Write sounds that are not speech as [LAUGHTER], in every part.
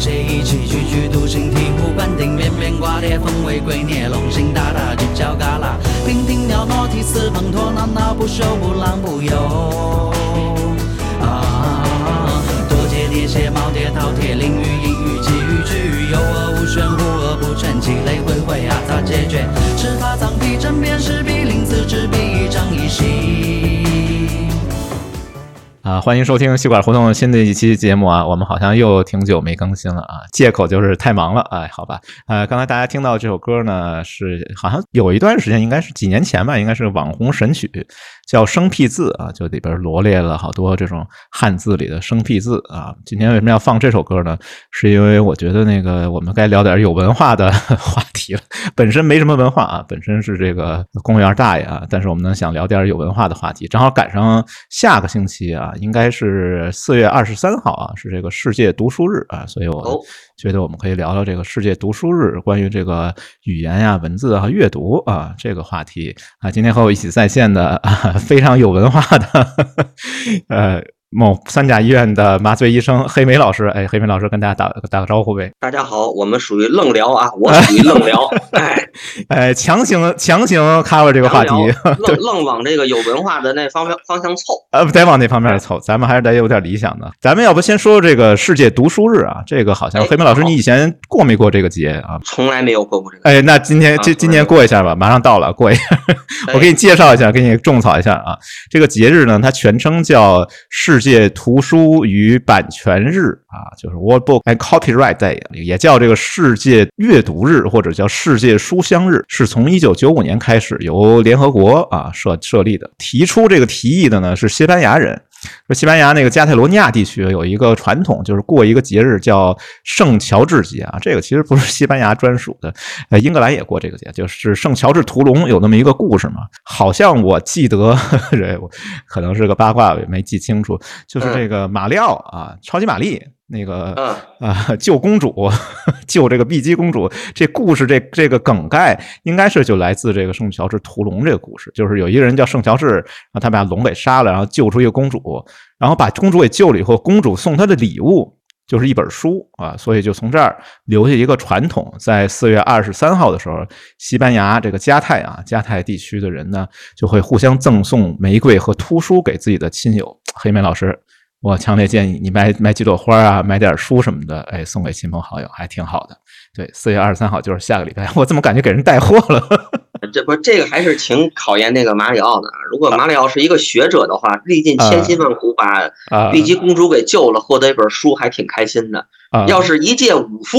谁一起踽踽独行，醍醐灌顶，面面挂裂，风为圭臬，龙行大大，犄角旮旯，娉婷袅娜，涕泗滂沱，闹闹不休，不浪不游。啊，欢迎收听吸管胡同新的一期节目啊！我们好像又挺久没更新了啊，借口就是太忙了。哎，好吧，呃，刚才大家听到这首歌呢，是好像有一段时间，应该是几年前吧，应该是网红神曲，叫《生僻字》啊，就里边罗列了好多这种汉字里的生僻字啊。今天为什么要放这首歌呢？是因为我觉得那个我们该聊点有文化的 [LAUGHS] 话题了。本身没什么文化啊，本身是这个公务员大爷啊，但是我们呢想聊点有文化的话题，正好赶上下个星期啊。应该是四月二十三号啊，是这个世界读书日啊，所以我觉得我们可以聊聊这个世界读书日，关于这个语言呀、文字啊、阅读啊这个话题啊。今天和我一起在线的啊，非常有文化的 [LAUGHS] 呃。某三甲医院的麻醉医生黑梅老师，哎，黑梅老师跟大家打打个招呼呗。大家好，我们属于愣聊啊，我属于愣聊，[LAUGHS] 哎，哎，强行强行 cover 这个话题，愣愣往这个有文化的那方面方向凑，呃，不得往那方面凑，咱们还是得有点理想的。咱们要不先说这个世界读书日啊？这个好像黑妹老师，你以前过没过这个节啊？从来没有过过这个。哎，那今天今今年过一下吧，马上到了，过一下。我给你介绍一下，给你种草一下啊。这个节日呢，它全称叫世。世界图书与版权日啊，就是 World Book and Copyright Day，也叫这个世界阅读日或者叫世界书香日，是从一九九五年开始由联合国啊设设立的。提出这个提议的呢是西班牙人。说西班牙那个加泰罗尼亚地区有一个传统，就是过一个节日叫圣乔治节啊。这个其实不是西班牙专属的，呃，英格兰也过这个节，就是圣乔治屠龙有那么一个故事嘛。好像我记得，[LAUGHS] 这可能是个八卦，也没记清楚。就是这个马里奥啊，超级玛丽。那个啊，救公主，[LAUGHS] 救这个碧姬公主，这故事这这个梗概应该是就来自这个圣乔治屠龙这个故事，就是有一个人叫圣乔治，然后他把龙给杀了，然后救出一个公主，然后把公主给救了以后，公主送他的礼物就是一本书啊，所以就从这儿留下一个传统，在四月二十三号的时候，西班牙这个加泰啊，加泰地区的人呢就会互相赠送玫瑰和图书给自己的亲友。黑莓老师。我强烈建议你买买几朵花啊，买点书什么的，哎，送给亲朋好友还挺好的。对，四月二十三号就是下个礼拜，[LAUGHS] 我怎么感觉给人带货了？[LAUGHS] 这不，这个还是挺考验那个马里奥的。如果马里奥是一个学者的话，历尽千辛万苦把碧姬公主给救了，获得一本书，还挺开心的。要是一介武夫，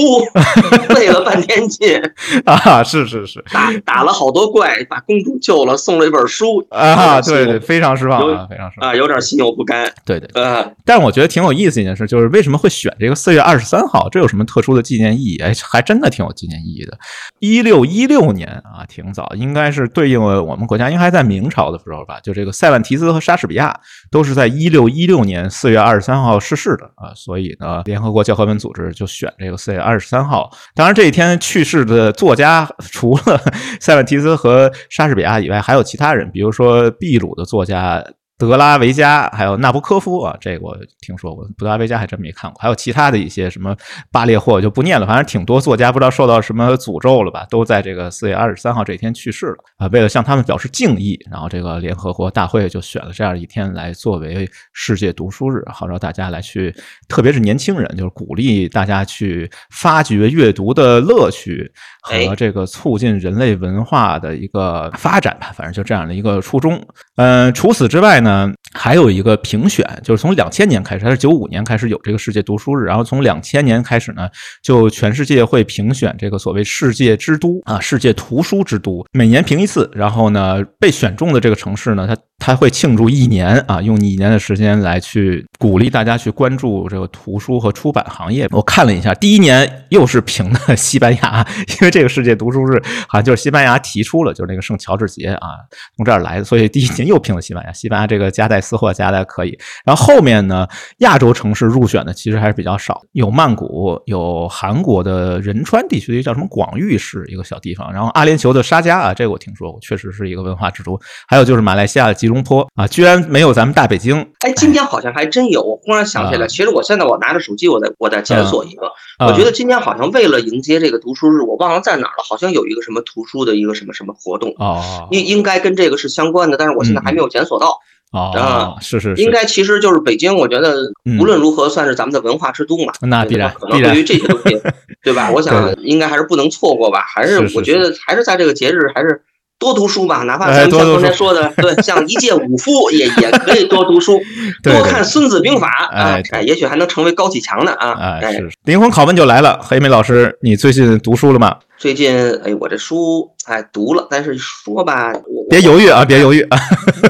[LAUGHS] 费了半天劲啊！是是是，打打了好多怪，把公主救了，送了一本书啊！对对，非常失望啊，非常失望啊，有点心有不甘。对对，呃，但是我觉得挺有意思一件事，就是为什么会选这个四月二十三号？这有什么特殊的纪念意义？哎，还真的挺有纪念意义的。一六一六年啊，挺早，应该是对应了我们国家，应该在明朝的时候吧？就这个塞万提斯和莎士比亚都是在一六一六年四月二十三号逝世的啊，所以呢，联合国教科文。组织就选这个四月二十三号。当然，这一天去世的作家除了 [LAUGHS] 塞万提斯和莎士比亚以外，还有其他人，比如说秘鲁的作家。德拉维加还有纳博科夫啊，这个我听说过。德拉维加还真没看过，还有其他的一些什么巴列霍就不念了。反正挺多作家不知道受到什么诅咒了吧，都在这个四月二十三号这一天去世了啊。为了向他们表示敬意，然后这个联合国大会就选了这样一天来作为世界读书日，号召大家来去，特别是年轻人，就是鼓励大家去发掘阅读的乐趣和这个促进人类文化的一个发展吧。反正就这样的一个初衷。嗯，除此之外呢。嗯，还有一个评选，就是从两千年开始，它是九五年开始有这个世界读书日，然后从两千年开始呢，就全世界会评选这个所谓世界之都啊，世界图书之都，每年评一次，然后呢，被选中的这个城市呢，它。他会庆祝一年啊，用一年的时间来去鼓励大家去关注这个图书和出版行业。我看了一下，第一年又是评的西班牙，[LAUGHS] 因为这个世界读书日好像就是西班牙提出了，就是那个圣乔治节啊，从这儿来的，所以第一年又评了西班牙。西班牙这个加泰私货加的还可以。然后后面呢，亚洲城市入选的其实还是比较少，有曼谷，有韩国的仁川地区的叫什么广域市一个小地方，然后阿联酋的沙加啊，这个我听说过，确实是一个文化之都。还有就是马来西亚的吉隆坡啊，居然没有咱们大北京。哎，今天好像还真有，我忽然想起来，其实我现在我拿着手机，我在我在检索一个，我觉得今天好像为了迎接这个读书日，我忘了在哪儿了，好像有一个什么图书的一个什么什么活动哦，应应该跟这个是相关的，但是我现在还没有检索到啊，是是，应该其实就是北京，我觉得无论如何算是咱们的文化之都嘛，那必然可能对于这些东西，[LAUGHS] 对吧？我想应该还是不能错过吧，还是我觉得还是在这个节日还是。多读书吧，哪怕咱们像刚才说的，[LAUGHS] 对，像一介武夫 [LAUGHS] 也也可以多读书，[LAUGHS] 多看《孙子兵法》啊，哎，也许还能成为高启强呢啊！哎，是灵魂拷问就来了，黑妹老师，你最近读书了吗？最近，哎，我这书哎读了，但是说吧，别犹豫啊，别犹豫啊！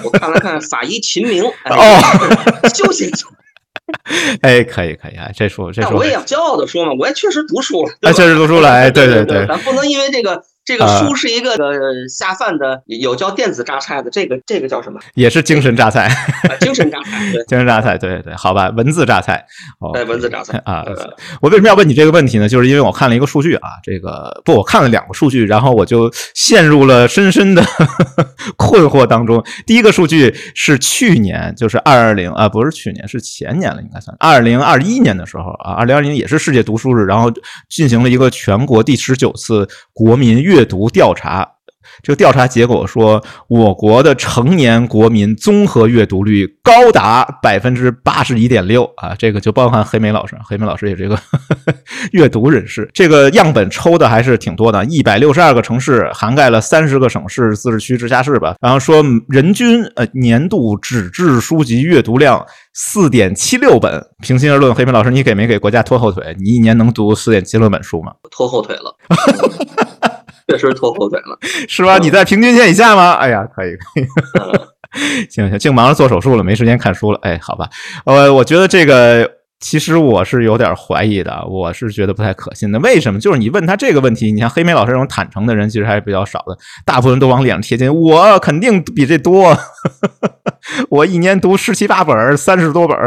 我看了看《法医秦明》，哦，休息。哎，可以可以啊，这书这书，我也要骄傲的说嘛，我也确实读书了，哎，确实读书了，哎，对对对，咱不能因为这个。这个书是一个呃下饭的，有叫电子榨菜的，这个这个叫什么？也是精神榨菜，精神榨菜，精神榨菜，对 [LAUGHS] 对，好吧，文字榨菜，哦，文字榨菜啊。我为什么要问你这个问题呢？就是因为我看了一个数据啊，这个不，我看了两个数据，然后我就陷入了深深的 [LAUGHS] 困惑当中。第一个数据是去年，就是二零啊，不是去年，是前年了，应该算二零二一年的时候啊，二零二一年也是世界读书日，然后进行了一个全国第十九次国民阅。阅读调查，这个调查结果说，我国的成年国民综合阅读率高达百分之八十一点六啊，这个就包含黑莓老师，黑莓老师也是一个 [LAUGHS] 阅读人士。这个样本抽的还是挺多的，一百六十二个城市，涵盖了三十个省市、自治区、直辖市吧。然后说，人均呃年度纸质书籍阅读量四点七六本。平心而论，黑莓老师，你给没给国家拖后腿？你一年能读四点七六本书吗？拖后腿了。[LAUGHS] 确实拖后腿了，[LAUGHS] 是吧？你在平均线以下吗？哎呀，可以可以，[LAUGHS] 行行，净忙着做手术了，没时间看书了。哎，好吧，呃，我觉得这个其实我是有点怀疑的，我是觉得不太可信的。为什么？就是你问他这个问题，你像黑莓老师这种坦诚的人，其实还是比较少的，大部分都往脸上贴金。我肯定比这多，[LAUGHS] 我一年读十七八本，三十多本。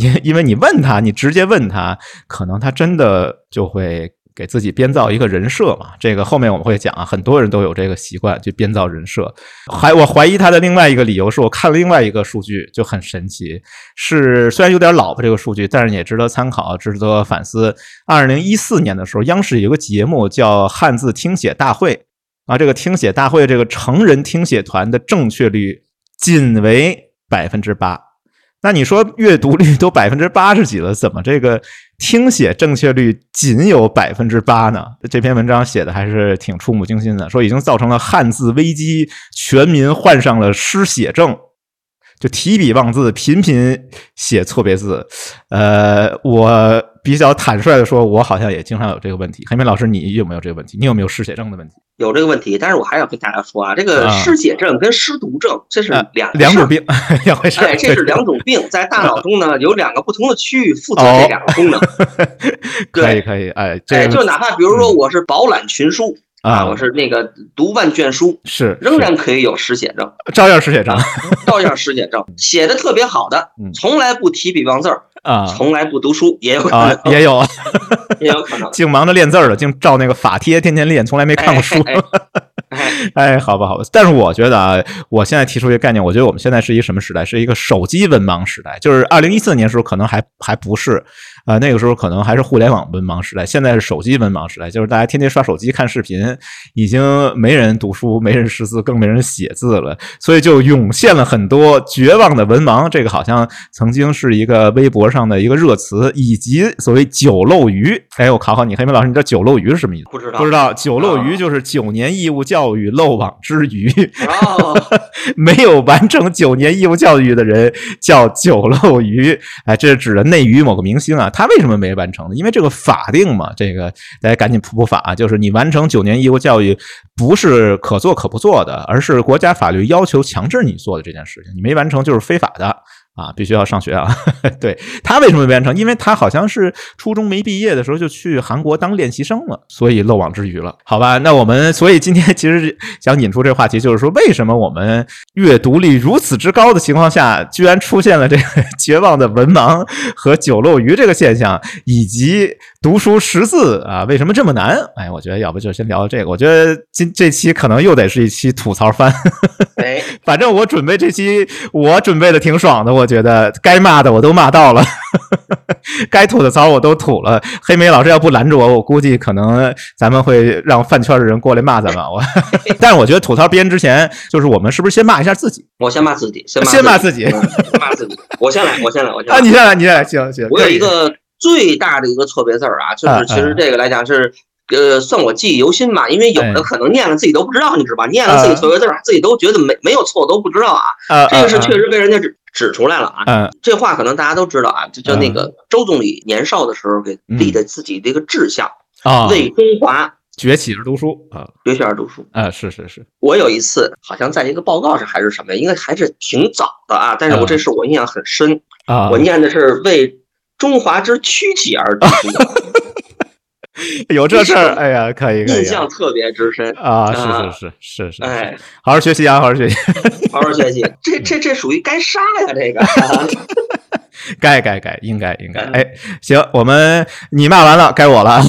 因因为你问他，你直接问他，可能他真的就会。给自己编造一个人设嘛，这个后面我们会讲啊，很多人都有这个习惯，去编造人设。还我怀疑他的另外一个理由是我看了另外一个数据就很神奇，是虽然有点老吧这个数据，但是也值得参考，值得反思。二零一四年的时候，央视有个节目叫汉字听写大会啊，这个听写大会这个成人听写团的正确率仅为百分之八。那你说阅读率都百分之八十几了，怎么这个听写正确率仅有百分之八呢？这篇文章写的还是挺触目惊心的，说已经造成了汉字危机，全民患上了失写症，就提笔忘字，频频写错别字。呃，我比较坦率的说，我好像也经常有这个问题。黑明老师，你有没有这个问题？你有没有失血症的问题？有这个问题，但是我还要跟大家说啊，这个失血症跟失毒症这是两两种病，[LAUGHS] 两回事。哎，这是两种病，在大脑中呢 [LAUGHS] 有两个不同的区域负责这两个功能。[LAUGHS] 可以可以，哎，哎，就哪怕比如说我是饱览群书啊，我是那个读万卷书，是仍然可以有失血症，照样失血症，照样失血症。写的特别好的，从来不提笔忘字儿。啊，从来不读书也有啊，[LAUGHS] 也有，也有可能，[LAUGHS] 净忙着练字儿了，净照那个法帖，天天练，从来没看过书。[LAUGHS] 哎，好吧，好吧，但是我觉得啊，我现在提出一个概念，我觉得我们现在是一个什么时代？是一个手机文盲时代。就是二零一四年时候，可能还还不是。啊，那个时候可能还是互联网文盲时代，现在是手机文盲时代，就是大家天天刷手机看视频，已经没人读书，没人识字，更没人写字了，所以就涌现了很多绝望的文盲。这个好像曾经是一个微博上的一个热词，以及所谓“九漏鱼”。哎，我考考你，黑妹老师，你知道“九漏鱼”是什么意思？不知道，不知道。九漏鱼就是九年义务教育漏网之鱼，[LAUGHS] 没有完成九年义务教育的人叫九漏鱼。哎，这是指的内娱某个明星啊。他为什么没完成呢？因为这个法定嘛，这个大家赶紧普普法，就是你完成九年义务教育不是可做可不做的，而是国家法律要求强制你做的这件事情，你没完成就是非法的啊，必须要上学啊。[LAUGHS] 对他为什么编程？因为他好像是初中没毕业的时候就去韩国当练习生了，所以漏网之鱼了。好吧，那我们所以今天其实想引出这个话题，就是说为什么我们阅读力如此之高的情况下，居然出现了这个绝望的文盲和九漏鱼这个现象，以及读书识字啊，为什么这么难？哎，我觉得要不就先聊聊这个。我觉得今这期可能又得是一期吐槽番。哎，[LAUGHS] 反正我准备这期我准备的挺爽的，我觉得该骂的我都骂到了，[LAUGHS] 该吐的槽我都吐了。黑莓老师要不拦着我，我估计可能咱们会让饭圈的人过来骂咱们。我，[LAUGHS] 但是我觉得吐槽编之前，就是我们是不是先骂一下自己？我先骂自己，先先骂自己，骂自己。我先来，我先来，我先来啊，你先来，你先来，行行。我有一个最大的一个错别字儿啊，就是其实这个来讲是。呃，算我记忆犹新吧，因为有的可能念了自己都不知道，你知道吧？念了自己错别字儿，自己都觉得没没有错，都不知道啊。这个是确实被人家指指出来了啊。这话可能大家都知道啊，就叫那个周总理年少的时候给立的自己这个志向啊，为中华崛起而读书啊，崛起而读书啊，是是是。我有一次好像在一个报告上还是什么，应该还是挺早的啊，但是我这事我印象很深啊，我念的是为中华之躯体而读书。[LAUGHS] 有这事儿，哎呀，可以，印象特别之深啊！是是是是是，哎，好好学习啊，好好学习，[LAUGHS] 好好学习。这这这属于该杀呀，这个。[LAUGHS] 该该该，应该应该。哎，行，我们你骂完了，该我了，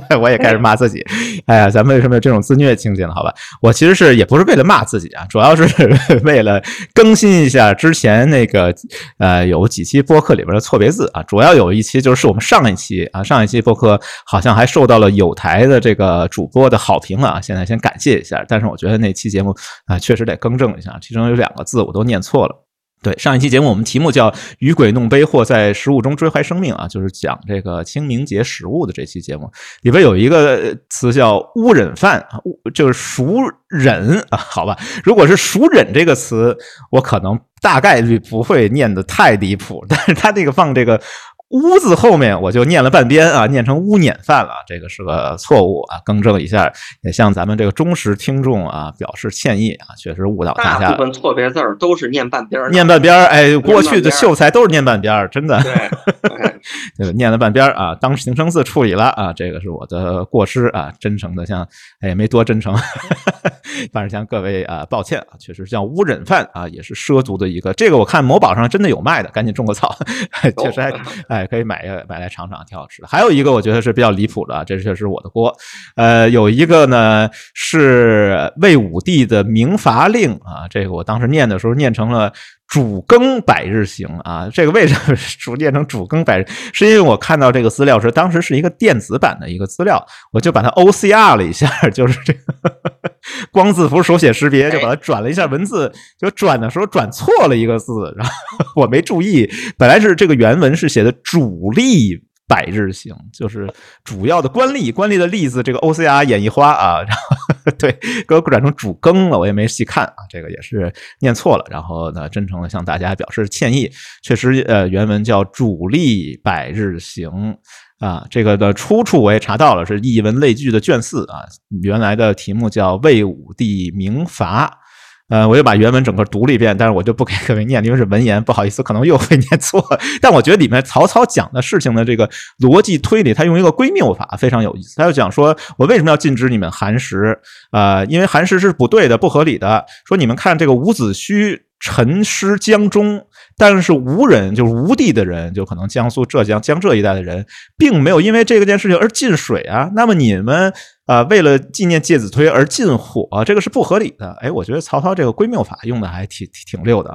[LAUGHS] 我也开始骂自己。哎呀，咱们为什么有这种自虐情节呢？好吧，我其实是也不是为了骂自己啊，主要是 [LAUGHS] 为了更新一下之前那个呃有几期播客里边的错别字啊。主要有一期就是我们上一期啊，上一期播客好像还受到了有台的这个主播的好评啊。现在先感谢一下，但是我觉得那期节目啊确实得更正一下，其中有两个字我都念错了。对，上一期节目我们题目叫“与鬼弄杯，或在食物中追怀生命”啊，就是讲这个清明节食物的这期节目里边有一个词叫“污忍饭”，就是熟忍啊，好吧？如果是熟忍这个词，我可能大概率不会念的太离谱，但是他这个放这个。屋字后面我就念了半边啊，念成污碾饭了，这个是个错误啊，更正一下，也向咱们这个忠实听众啊表示歉意啊，确实误导大家。大部分错别字儿都是念半边儿，念半边儿，哎，[LAUGHS] 过去的秀才都是念半边儿，真的。对，[LAUGHS] [LAUGHS] 念了半边儿啊，当形声字处理了啊，这个是我的过失啊，真诚的向，哎，没多真诚，反正向各位啊抱歉啊，确实像乌忍饭啊，也是奢族的一个，这个我看某宝上真的有卖的，赶紧种个草，确实还。哎，可以买个买来尝尝，挺好吃的。还有一个我觉得是比较离谱的，这确实是我的锅。呃，有一个呢是魏武帝的明罚令啊，这个我当时念的时候念成了。主更百日行啊，这个为什么逐渐成主更百日？是因为我看到这个资料是当时是一个电子版的一个资料，我就把它 OCR 了一下，就是这个 [LAUGHS] 光字符手写识别，就把它转了一下文字，就转的时候转错了一个字，然后 [LAUGHS] 我没注意，本来是这个原文是写的主力。百日行就是主要的官吏，官吏的吏字这个 O C R 演绎花啊，[LAUGHS] 然后对给我转成主更了，我也没细看啊，这个也是念错了，然后呢，真诚的向大家表示歉意。确实，呃，原文叫主力百日行啊，这个的出处我也查到了，是译文类聚的卷四啊，原来的题目叫魏武帝明罚。呃，我又把原文整个读了一遍，但是我就不给各位念，因为是文言，不好意思，可能又会念错。但我觉得里面曹操讲的事情的这个逻辑推理，他用一个归谬法，非常有意思。他就讲说，我为什么要禁止你们寒食？呃，因为寒食是不对的、不合理的。说你们看这个伍子胥沉尸江中。但是吴人就是吴地的人，就可能江苏、浙江、江浙一带的人，并没有因为这个件事情而禁水啊。那么你们啊，为了纪念介子推而禁火，这个是不合理的。哎，我觉得曹操这个归谬法用的还挺挺溜的。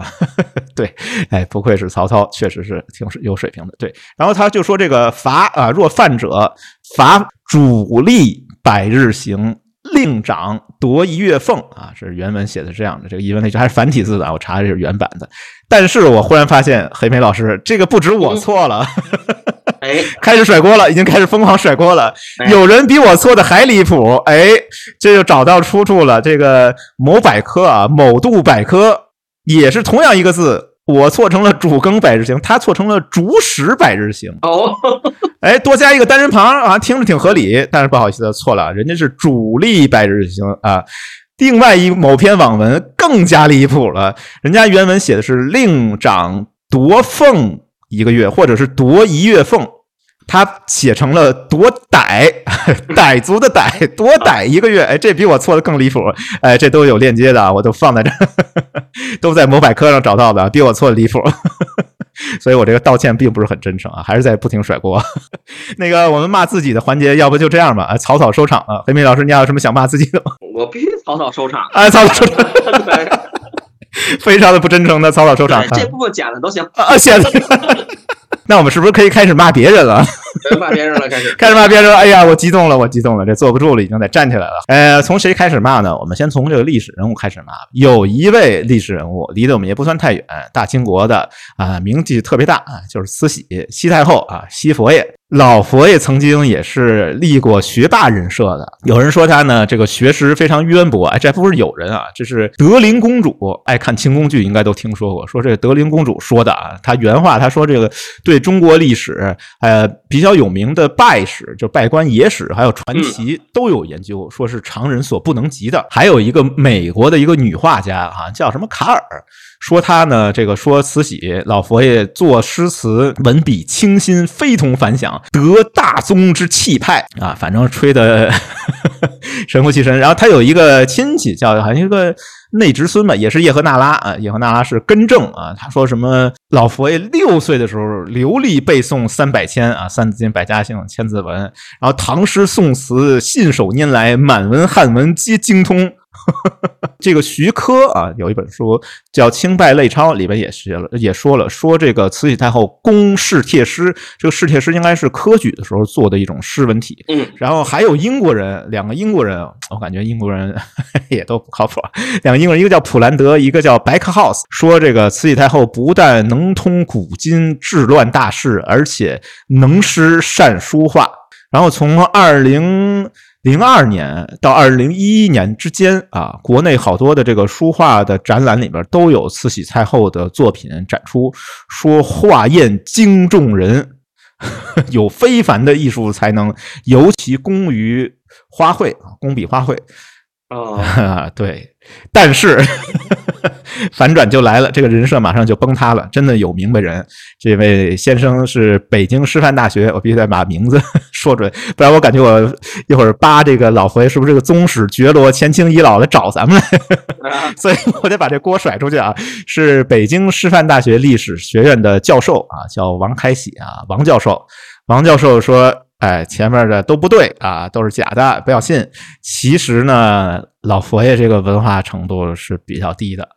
对，哎，不愧是曹操，确实是挺有水平的。对，然后他就说这个罚啊，若犯者罚主力百日刑。令长夺一月俸啊，是原文写的这样的。这个疑问那句还是繁体字的，我查的是原版的。但是我忽然发现，黑莓老师，这个不止我错了，哎，[LAUGHS] 开始甩锅了，已经开始疯狂甩锅了。有人比我错的还离谱，哎，这就找到出处了。这个某百科啊，某度百科也是同样一个字。我错成了主更百日行，他错成了主使百日行。哦，[LAUGHS] 哎，多加一个单人旁啊，听着挺合理，但是不好意思，错了，人家是主力百日行啊。另外一某篇网文更加离谱了，人家原文写的是令长夺凤一个月，或者是夺一月凤。他写成了多歹，[LAUGHS] 傣族的傣，[LAUGHS] 多傣一个月，哎，这比我错的更离谱，哎，这都有链接的，我都放在这，[LAUGHS] 都在某百科上找到的，比我错的离谱，所以我这个道歉并不是很真诚啊，还是在不停甩锅。那个我们骂自己的环节，要不就这样吧，啊，草草收场啊。黑米老师，你还有什么想骂自己的吗？我必须草草收场，哎，草草收场，非常的不真诚的草草收场，这部分剪了都行啊，剪了。那我们是不是可以开始骂别人了？骂别人了，开始 [LAUGHS] 开始骂别人了。哎呀，我激动了，我激动了，这坐不住了，已经得站起来了。呃，从谁开始骂呢？我们先从这个历史人物开始骂。有一位历史人物，离得我们也不算太远，大清国的啊，名气特别大啊，就是慈禧，西太后啊，西佛爷。老佛爷曾经也是立过学霸人设的，有人说他呢，这个学识非常渊博。哎，这不是有人啊，这是德龄公主爱看清宫剧，应该都听说过。说这个德龄公主说的啊，她原话她说这个对中国历史呃比较有名的拜史，就拜官野史，还有传奇都有研究，说是常人所不能及的。还有一个美国的一个女画家啊，叫什么卡尔。说他呢，这个说慈禧老佛爷作诗词文笔清新，非同凡响，得大宗之气派啊，反正吹的 [LAUGHS] 神乎其神。然后他有一个亲戚叫好像一个内侄孙吧，也是叶赫那拉啊，叶赫那拉是根正啊。他说什么老佛爷六岁的时候流利背诵三百千啊，三字经、百家姓、千字文，然后唐诗宋词信手拈来，满文汉文皆精通。[LAUGHS] 这个徐珂啊，有一本书叫《清拜类钞》，里边也写了，也说了，说这个慈禧太后宫试帖诗，这个试帖诗应该是科举的时候做的一种诗文体。嗯，然后还有英国人，两个英国人，我感觉英国人 [LAUGHS] 也都不靠谱。两个英国人，一个叫普兰德，一个叫白克豪斯，说这个慈禧太后不但能通古今治乱大事，而且能诗善书画。然后从二零。零二年到二零一一年之间啊，国内好多的这个书画的展览里边都有慈禧太后的作品展出，说画艳惊众人，[LAUGHS] 有非凡的艺术才能，尤其工于花卉啊，工笔花卉。啊，[LAUGHS] 对，但是 [LAUGHS] 反转就来了，这个人设马上就崩塌了。真的有明白人，这位先生是北京师范大学，我必须得把名字 [LAUGHS] 说准，不然我感觉我一会儿扒这个老佛爷是不是这个宗室绝罗、前清遗老来找咱们来，所以我得把这锅甩出去啊！是北京师范大学历史学院的教授啊，叫王开喜啊，王教授。王教授说。哎，前面的都不对啊，都是假的，不要信。其实呢，老佛爷这个文化程度是比较低的。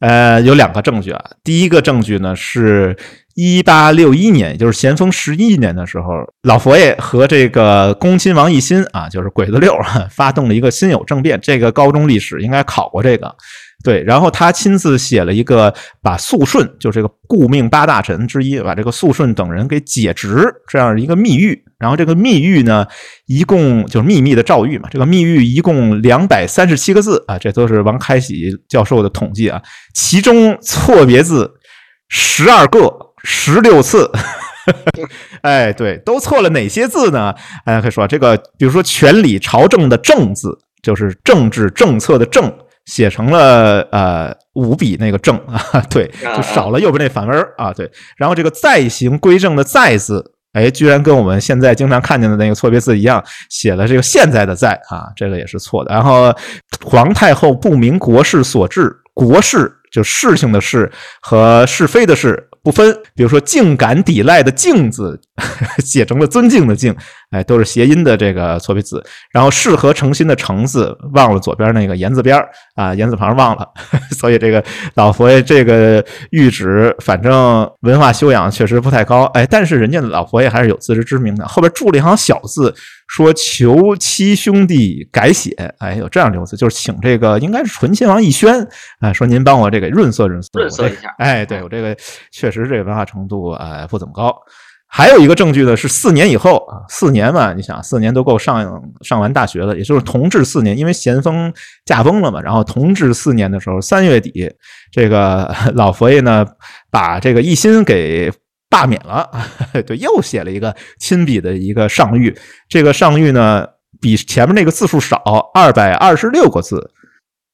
呃，有两个证据啊。第一个证据呢，是一八六一年，也就是咸丰十一年的时候，老佛爷和这个恭亲王奕欣啊，就是鬼子六，[LAUGHS] 发动了一个辛酉政变。这个高中历史应该考过这个。对，然后他亲自写了一个，把肃顺，就是这个顾命八大臣之一，把这个肃顺等人给解职，这样一个密谕。然后这个密谕呢，一共就是秘密的诏谕嘛。这个密谕一共两百三十七个字啊，这都是王开喜教授的统计啊。其中错别字十二个，十六次。[LAUGHS] 哎，对，都错了哪些字呢？大家可以说这个，比如说权理朝政的政字，就是政治政策的政。写成了呃五笔那个正 [LAUGHS] 啊，对，就少了右边那反文啊，对。然后这个在行归正的在字，哎，居然跟我们现在经常看见的那个错别字一样，写了这个现在的在啊，这个也是错的。然后皇太后不明国事所致，国事就事情的事和是非的事。不分，比如说“竟敢抵赖”的“敬”字写成了“尊敬”的“敬”，哎，都是谐音的这个错别字。然后“适合诚心”的“诚”字忘了左边那个言字边啊，言字旁忘了，[LAUGHS] 所以这个老佛爷这个谕旨，反正文化修养确实不太高，哎，但是人家老佛爷还是有自知之明的，后边注了一行小字。说求七兄弟改写，哎，有这样留字，就是请这个应该是醇亲王奕轩，啊，说您帮我这个润色润色，润色一下，哎，对我这个确实这个文化程度啊不怎么高。还有一个证据呢，是四年以后啊，四年嘛，你想四年都够上上完大学了，也就是同治四年，因为咸丰驾崩了嘛，然后同治四年的时候三月底，这个 [LAUGHS] 老佛爷呢把这个奕欣给。罢免了，[LAUGHS] 对，又写了一个亲笔的一个上谕。这个上谕呢，比前面那个字数少，二百二十六个字。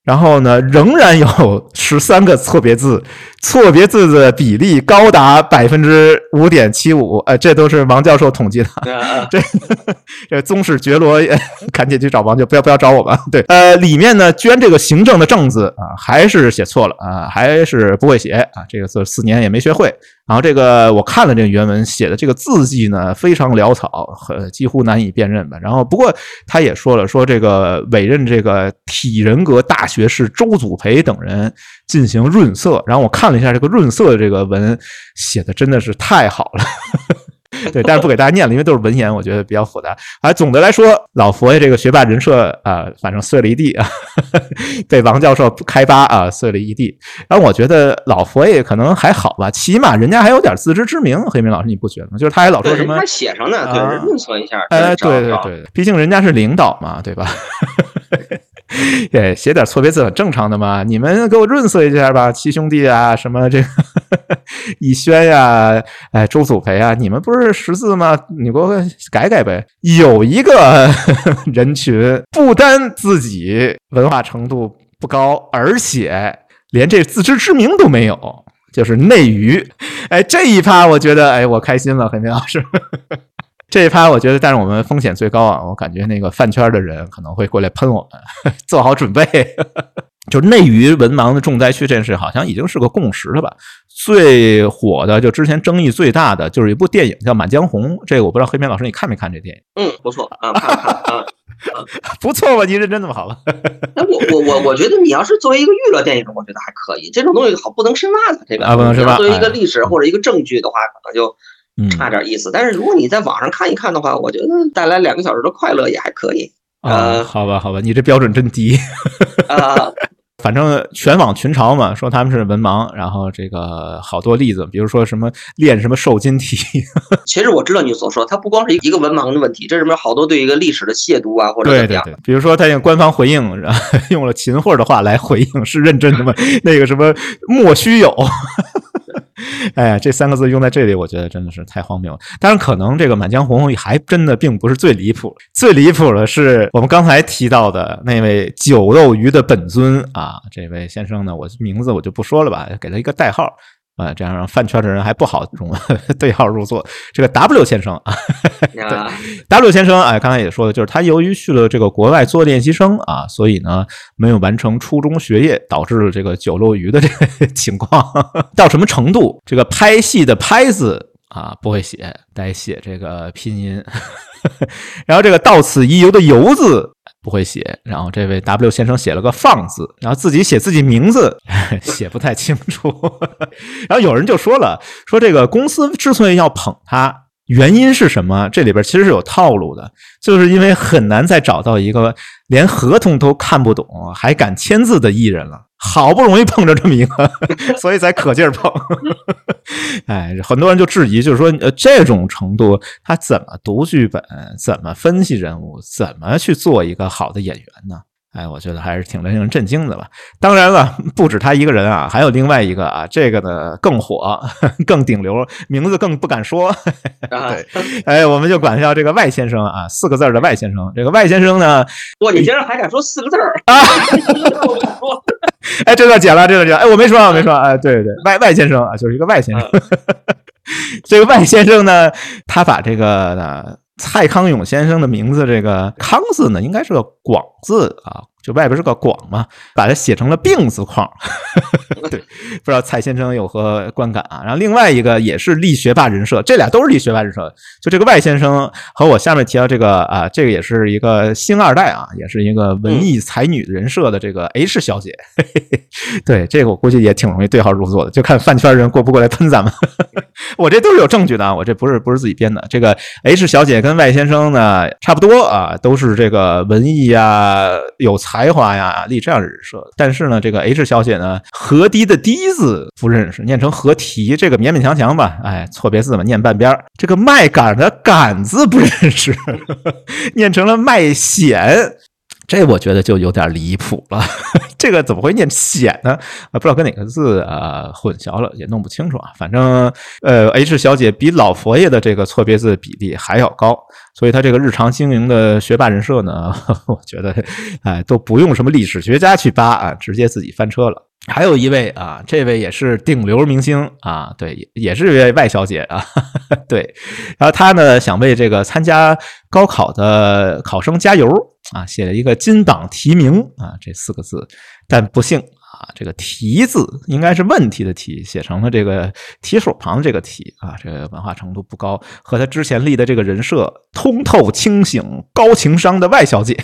然后呢，仍然有十三个错别字，[LAUGHS] 错别字的比例高达百分之五点七五。呃，这都是王教授统计的。[LAUGHS] 这 [LAUGHS] 这宗室觉罗，赶紧去找王教，不要不要找我吧。对，呃，里面呢，居然这个行政的政字啊，还是写错了啊，还是不会写啊，这个字四年也没学会。然后这个我看了这个原文写的这个字迹呢，非常潦草，和几乎难以辨认吧。然后不过他也说了，说这个委任这个体人格大学士周祖培等人进行润色。然后我看了一下这个润色的这个文，写的真的是太好了。[LAUGHS] 对，但是不给大家念了，因为都是文言，我觉得比较复杂。啊，总的来说，老佛爷这个学霸人设啊，反正碎了一地啊，[LAUGHS] 被王教授开扒啊，碎了一地。然后我觉得老佛爷可能还好吧，起码人家还有点自知之明。黑明老师，你不觉得吗？就是他还老说什么？他写上呢，对，润色一下。哎，对对对，毕竟人家是领导嘛，对吧？[LAUGHS] [LAUGHS] 对，写点错别字很正常的嘛。你们给我润色一下吧，七兄弟啊，什么这个逸轩呀，哎，周祖培啊，你们不是识字吗？你给我改改呗。有一个 [LAUGHS] 人群，不单自己文化程度不高，而且连这自知之明都没有，就是内娱。哎，这一趴我觉得，哎，我开心了，黑明老师。这一趴我觉得，但是我们风险最高啊！我感觉那个饭圈的人可能会过来喷我们，[LAUGHS] 做好准备。[LAUGHS] 就内娱文盲的重灾区这件事，好像已经是个共识了吧？最火的，就之前争议最大的，就是一部电影叫《满江红》。这个我不知道黑边老师你看没看这电影？嗯，不错啊，看看啊，[LAUGHS] 不错吧？你认真那么好了？那我我我我觉得你要是作为一个娱乐电影，我觉得还可以。这种东西好不能深挖的，这个啊不能深挖。作为一个历史或者一个证据的话，可能就。差点意思，但是如果你在网上看一看的话，我觉得带来两个小时的快乐也还可以。啊，好吧，好吧，你这标准真低。啊，反正全网群嘲嘛，说他们是文盲，然后这个好多例子，比如说什么练什么瘦金体。其实我知道你所说，它不光是一个文盲的问题，这里面好多对一个历史的亵渎啊，或者怎么样。对对对，比如说他用官方回应，[LAUGHS] 用了秦桧的话来回应，是认真的吗？[LAUGHS] 那个什么莫须有。[LAUGHS] 哎呀，这三个字用在这里，我觉得真的是太荒谬了。当然，可能这个《满江红》还真的并不是最离谱，最离谱的是我们刚才提到的那位酒肉鱼的本尊啊，这位先生呢，我名字我就不说了吧，给他一个代号。啊，这样让饭圈的人还不好中 [LAUGHS] 对号入座。这个 W 先生啊，[LAUGHS] 对 W 先生，哎，刚才也说了，就是他由于去了这个国外做练习生啊，所以呢没有完成初中学业，导致了这个酒漏鱼的这个 [LAUGHS] 情况。到什么程度？这个拍戏的拍字啊不会写，得写这个拼音。然后这个到此一游的游字。不会写，然后这位 W 先生写了个放字，然后自己写自己名字 [LAUGHS] 写不太清楚，[LAUGHS] 然后有人就说了，说这个公司之所以要捧他，原因是什么？这里边其实是有套路的，就是因为很难再找到一个连合同都看不懂还敢签字的艺人了。好不容易碰着这么一个，[LAUGHS] 所以才可劲儿碰。[LAUGHS] 哎，很多人就质疑，就是说，呃，这种程度，他怎么读剧本，怎么分析人物，怎么去做一个好的演员呢？哎，我觉得还是挺令人震惊的吧。当然了，不止他一个人啊，还有另外一个啊，这个呢更火、[LAUGHS] 更顶流，名字更不敢说。对，哎，我们就管他叫这个外先生啊，四个字的外先生。这个外先生呢，哇，你竟然还敢说四个字儿啊？[LAUGHS] 哎，这段剪了，这段剪了。哎，我没说，我没说。哎，对对对，外外先生啊，就是一个外先生。[LAUGHS] 这个外先生呢，他把这个呢。蔡康永先生的名字，这个“康”字呢，应该是个广字啊，就外边是个“广”嘛，把它写成了“病”字框。[LAUGHS] 对，不知道蔡先生有何观感啊？然后另外一个也是立学霸人设，这俩都是立学霸人设。就这个外先生和我下面提到这个啊，这个也是一个星二代啊，也是一个文艺才女人设的这个 H 小姐。[LAUGHS] 对，这个我估计也挺容易对号入座的，就看饭圈人过不过来喷咱们。[LAUGHS] 我这都是有证据的啊，我这不是不是自己编的。这个 H 小姐跟外先生呢差不多啊，都是这个文艺呃、有才华呀，立这样人设。但是呢，这个 H 小姐呢，河堤的堤字不认识，念成河堤，这个勉勉强强吧。哎，错别字嘛，念半边这个麦秆的秆字不认识，[LAUGHS] 念成了麦显。这我觉得就有点离谱了。这个怎么会念显呢？啊，不知道跟哪个字啊混淆了，也弄不清楚啊。反正呃，H 小姐比老佛爷的这个错别字比例还要高，所以她这个日常经营的学霸人设呢，[LAUGHS] 我觉得哎都不用什么历史学家去扒啊，直接自己翻车了。还有一位啊，这位也是顶流明星啊，对，也是一位外小姐啊，[LAUGHS] 对，然后她呢想为这个参加高考的考生加油啊，写了一个金榜题名啊这四个字，但不幸。啊，这个“题”字应该是问题的“题”，写成了这个提手旁的这个“题”啊，这个文化程度不高，和他之前立的这个人设通透清醒、高情商的外小姐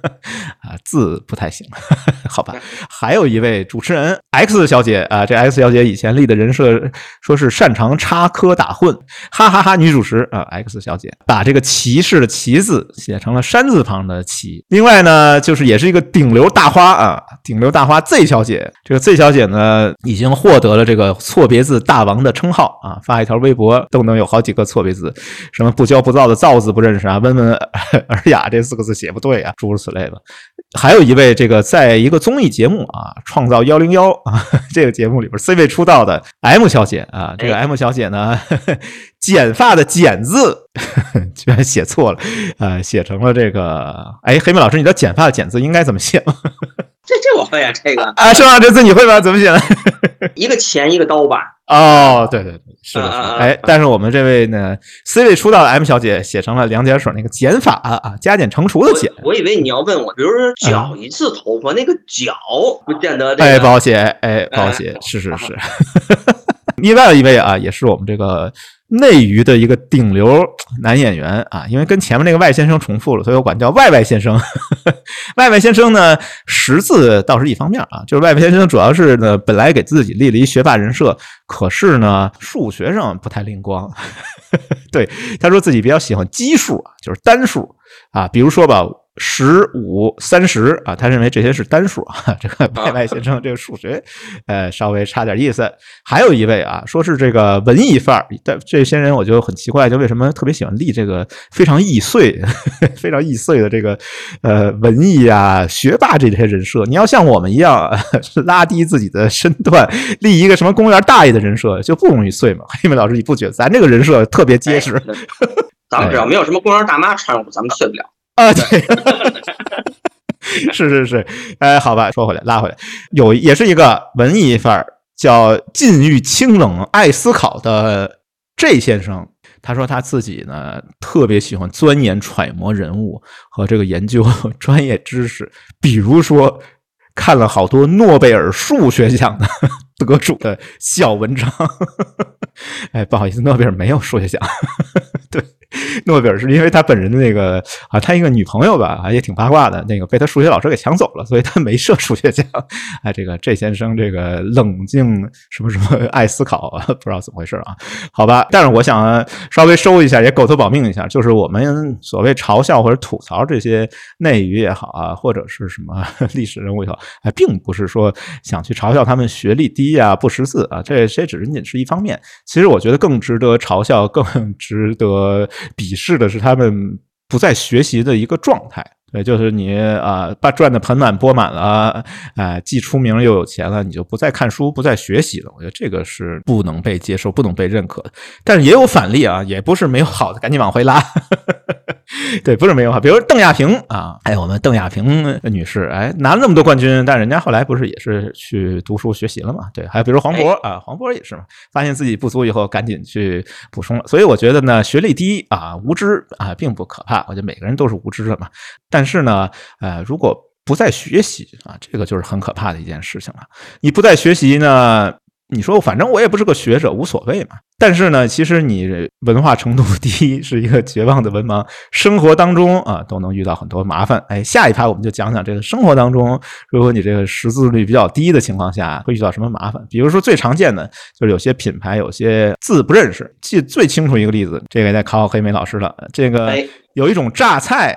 [LAUGHS] 啊，字不太行，[LAUGHS] 好吧。[LAUGHS] 还有一位主持人 X 小姐啊，这 X 小姐以前立的人设说是擅长插科打诨，哈哈哈。女主持啊，X 小姐把这个骑士的“骑”字写成了山字旁的“骑”。另外呢，就是也是一个顶流大花啊，顶流大花 Z 小姐。这个 Z 小姐呢，已经获得了这个错别字大王的称号啊！发一条微博都能有好几个错别字，什么不骄不躁的躁字不认识啊，[LAUGHS] 温文尔雅这四个字写不对啊，诸如此类的。还有一位这个在一个综艺节目啊，创造幺零幺啊 [LAUGHS] 这个节目里边 C 位出道的 M 小姐啊，这个 M 小姐呢，[LAUGHS] 剪发的剪字居然写错了，呃，写成了这个哎，黑妹老师，你知道剪发的剪字应该怎么写吗？这这我会啊，这个啊是吗？这字你会吗？怎么写的？一个钱一个刀吧。哦，对对对，是的，是的哎，但是我们这位呢，C 位出道的 M 小姐写成了两点水那个减法啊，加减乘除的减。我以为你要问我，比如说绞一次头发，那个绞不见得。哎，不好写，哎，不好写，是是是。[LAUGHS] 另外一位啊，也是我们这个。内娱的一个顶流男演员啊，因为跟前面那个外先生重复了，所以我管叫外外先生。[LAUGHS] 外外先生呢，识字倒是一方面啊，就是外外先生主要是呢，本来给自己立了一学霸人设，可是呢，数学上不太灵光。[LAUGHS] 对，他说自己比较喜欢奇数，就是单数啊，比如说吧。十五、三十啊，他认为这些是单数啊。这个外外先生这个数学，呃，稍微差点意思。还有一位啊，说是这个文艺范儿，但这些人我就很奇怪，就为什么特别喜欢立这个非常易碎、[LAUGHS] 非常易碎的这个呃文艺啊、学霸这些人设？你要像我们一样 [LAUGHS] 拉低自己的身段，立一个什么公园大爷的人设，就不容易碎嘛？[LAUGHS] 黑妹老师，你不觉得咱这个人设特别结实？咱们只要没有什么公园大妈掺和，咱们碎不了。啊，对，[LAUGHS] 是是是，哎，好吧，说回来，拉回来，有也是一个文艺范儿，叫禁欲清冷、爱思考的 J 先生。他说他自己呢，特别喜欢钻研揣摩人物和这个研究专业知识，比如说看了好多诺贝尔数学奖的得主的小文章。[LAUGHS] 哎，不好意思，诺贝尔没有数学奖。[LAUGHS] 对。诺贝尔是因为他本人的那个啊，他一个女朋友吧，啊也挺八卦的，那个被他数学老师给抢走了，所以他没设数学奖。[LAUGHS] 哎，这个这先生这个冷静什么什么爱思考，不知道怎么回事啊？好吧，但是我想稍微收一下，也狗头保命一下，就是我们所谓嘲笑或者吐槽这些内娱也好啊，或者是什么历史人物也好，哎，并不是说想去嘲笑他们学历低啊、不识字啊，这这只仅仅是一方面。其实我觉得更值得嘲笑，更 [LAUGHS] 值得。鄙视的是他们不再学习的一个状态，对，就是你啊，把赚的盆满钵满了，哎，既出名又有钱了，你就不再看书，不再学习了。我觉得这个是不能被接受、不能被认可的。但是也有反例啊，也不是没有好的，赶紧往回拉。[LAUGHS] 对，不是没有好，比如邓亚萍啊，哎，我们邓亚萍女士，哎，拿了那么多冠军，但人家后来不是也是去读书学习了嘛？对，还有比如黄渤啊，黄渤也是嘛，发现自己不足以后，赶紧去补充了。所以我觉得呢，学历低啊，无知啊，并不可怕。我觉得每个人都是无知的嘛。但是呢，呃，如果不再学习啊，这个就是很可怕的一件事情了。你不再学习呢？你说，反正我也不是个学者，无所谓嘛。但是呢，其实你文化程度 [LAUGHS] 低是一个绝望的文盲，生活当中啊都能遇到很多麻烦。哎，下一趴我们就讲讲这个生活当中，如果你这个识字率比较低的情况下，会遇到什么麻烦。比如说最常见的就是有些品牌有些字不认识。记最清楚一个例子，这个在考考黑莓老师了。这个有一种榨菜。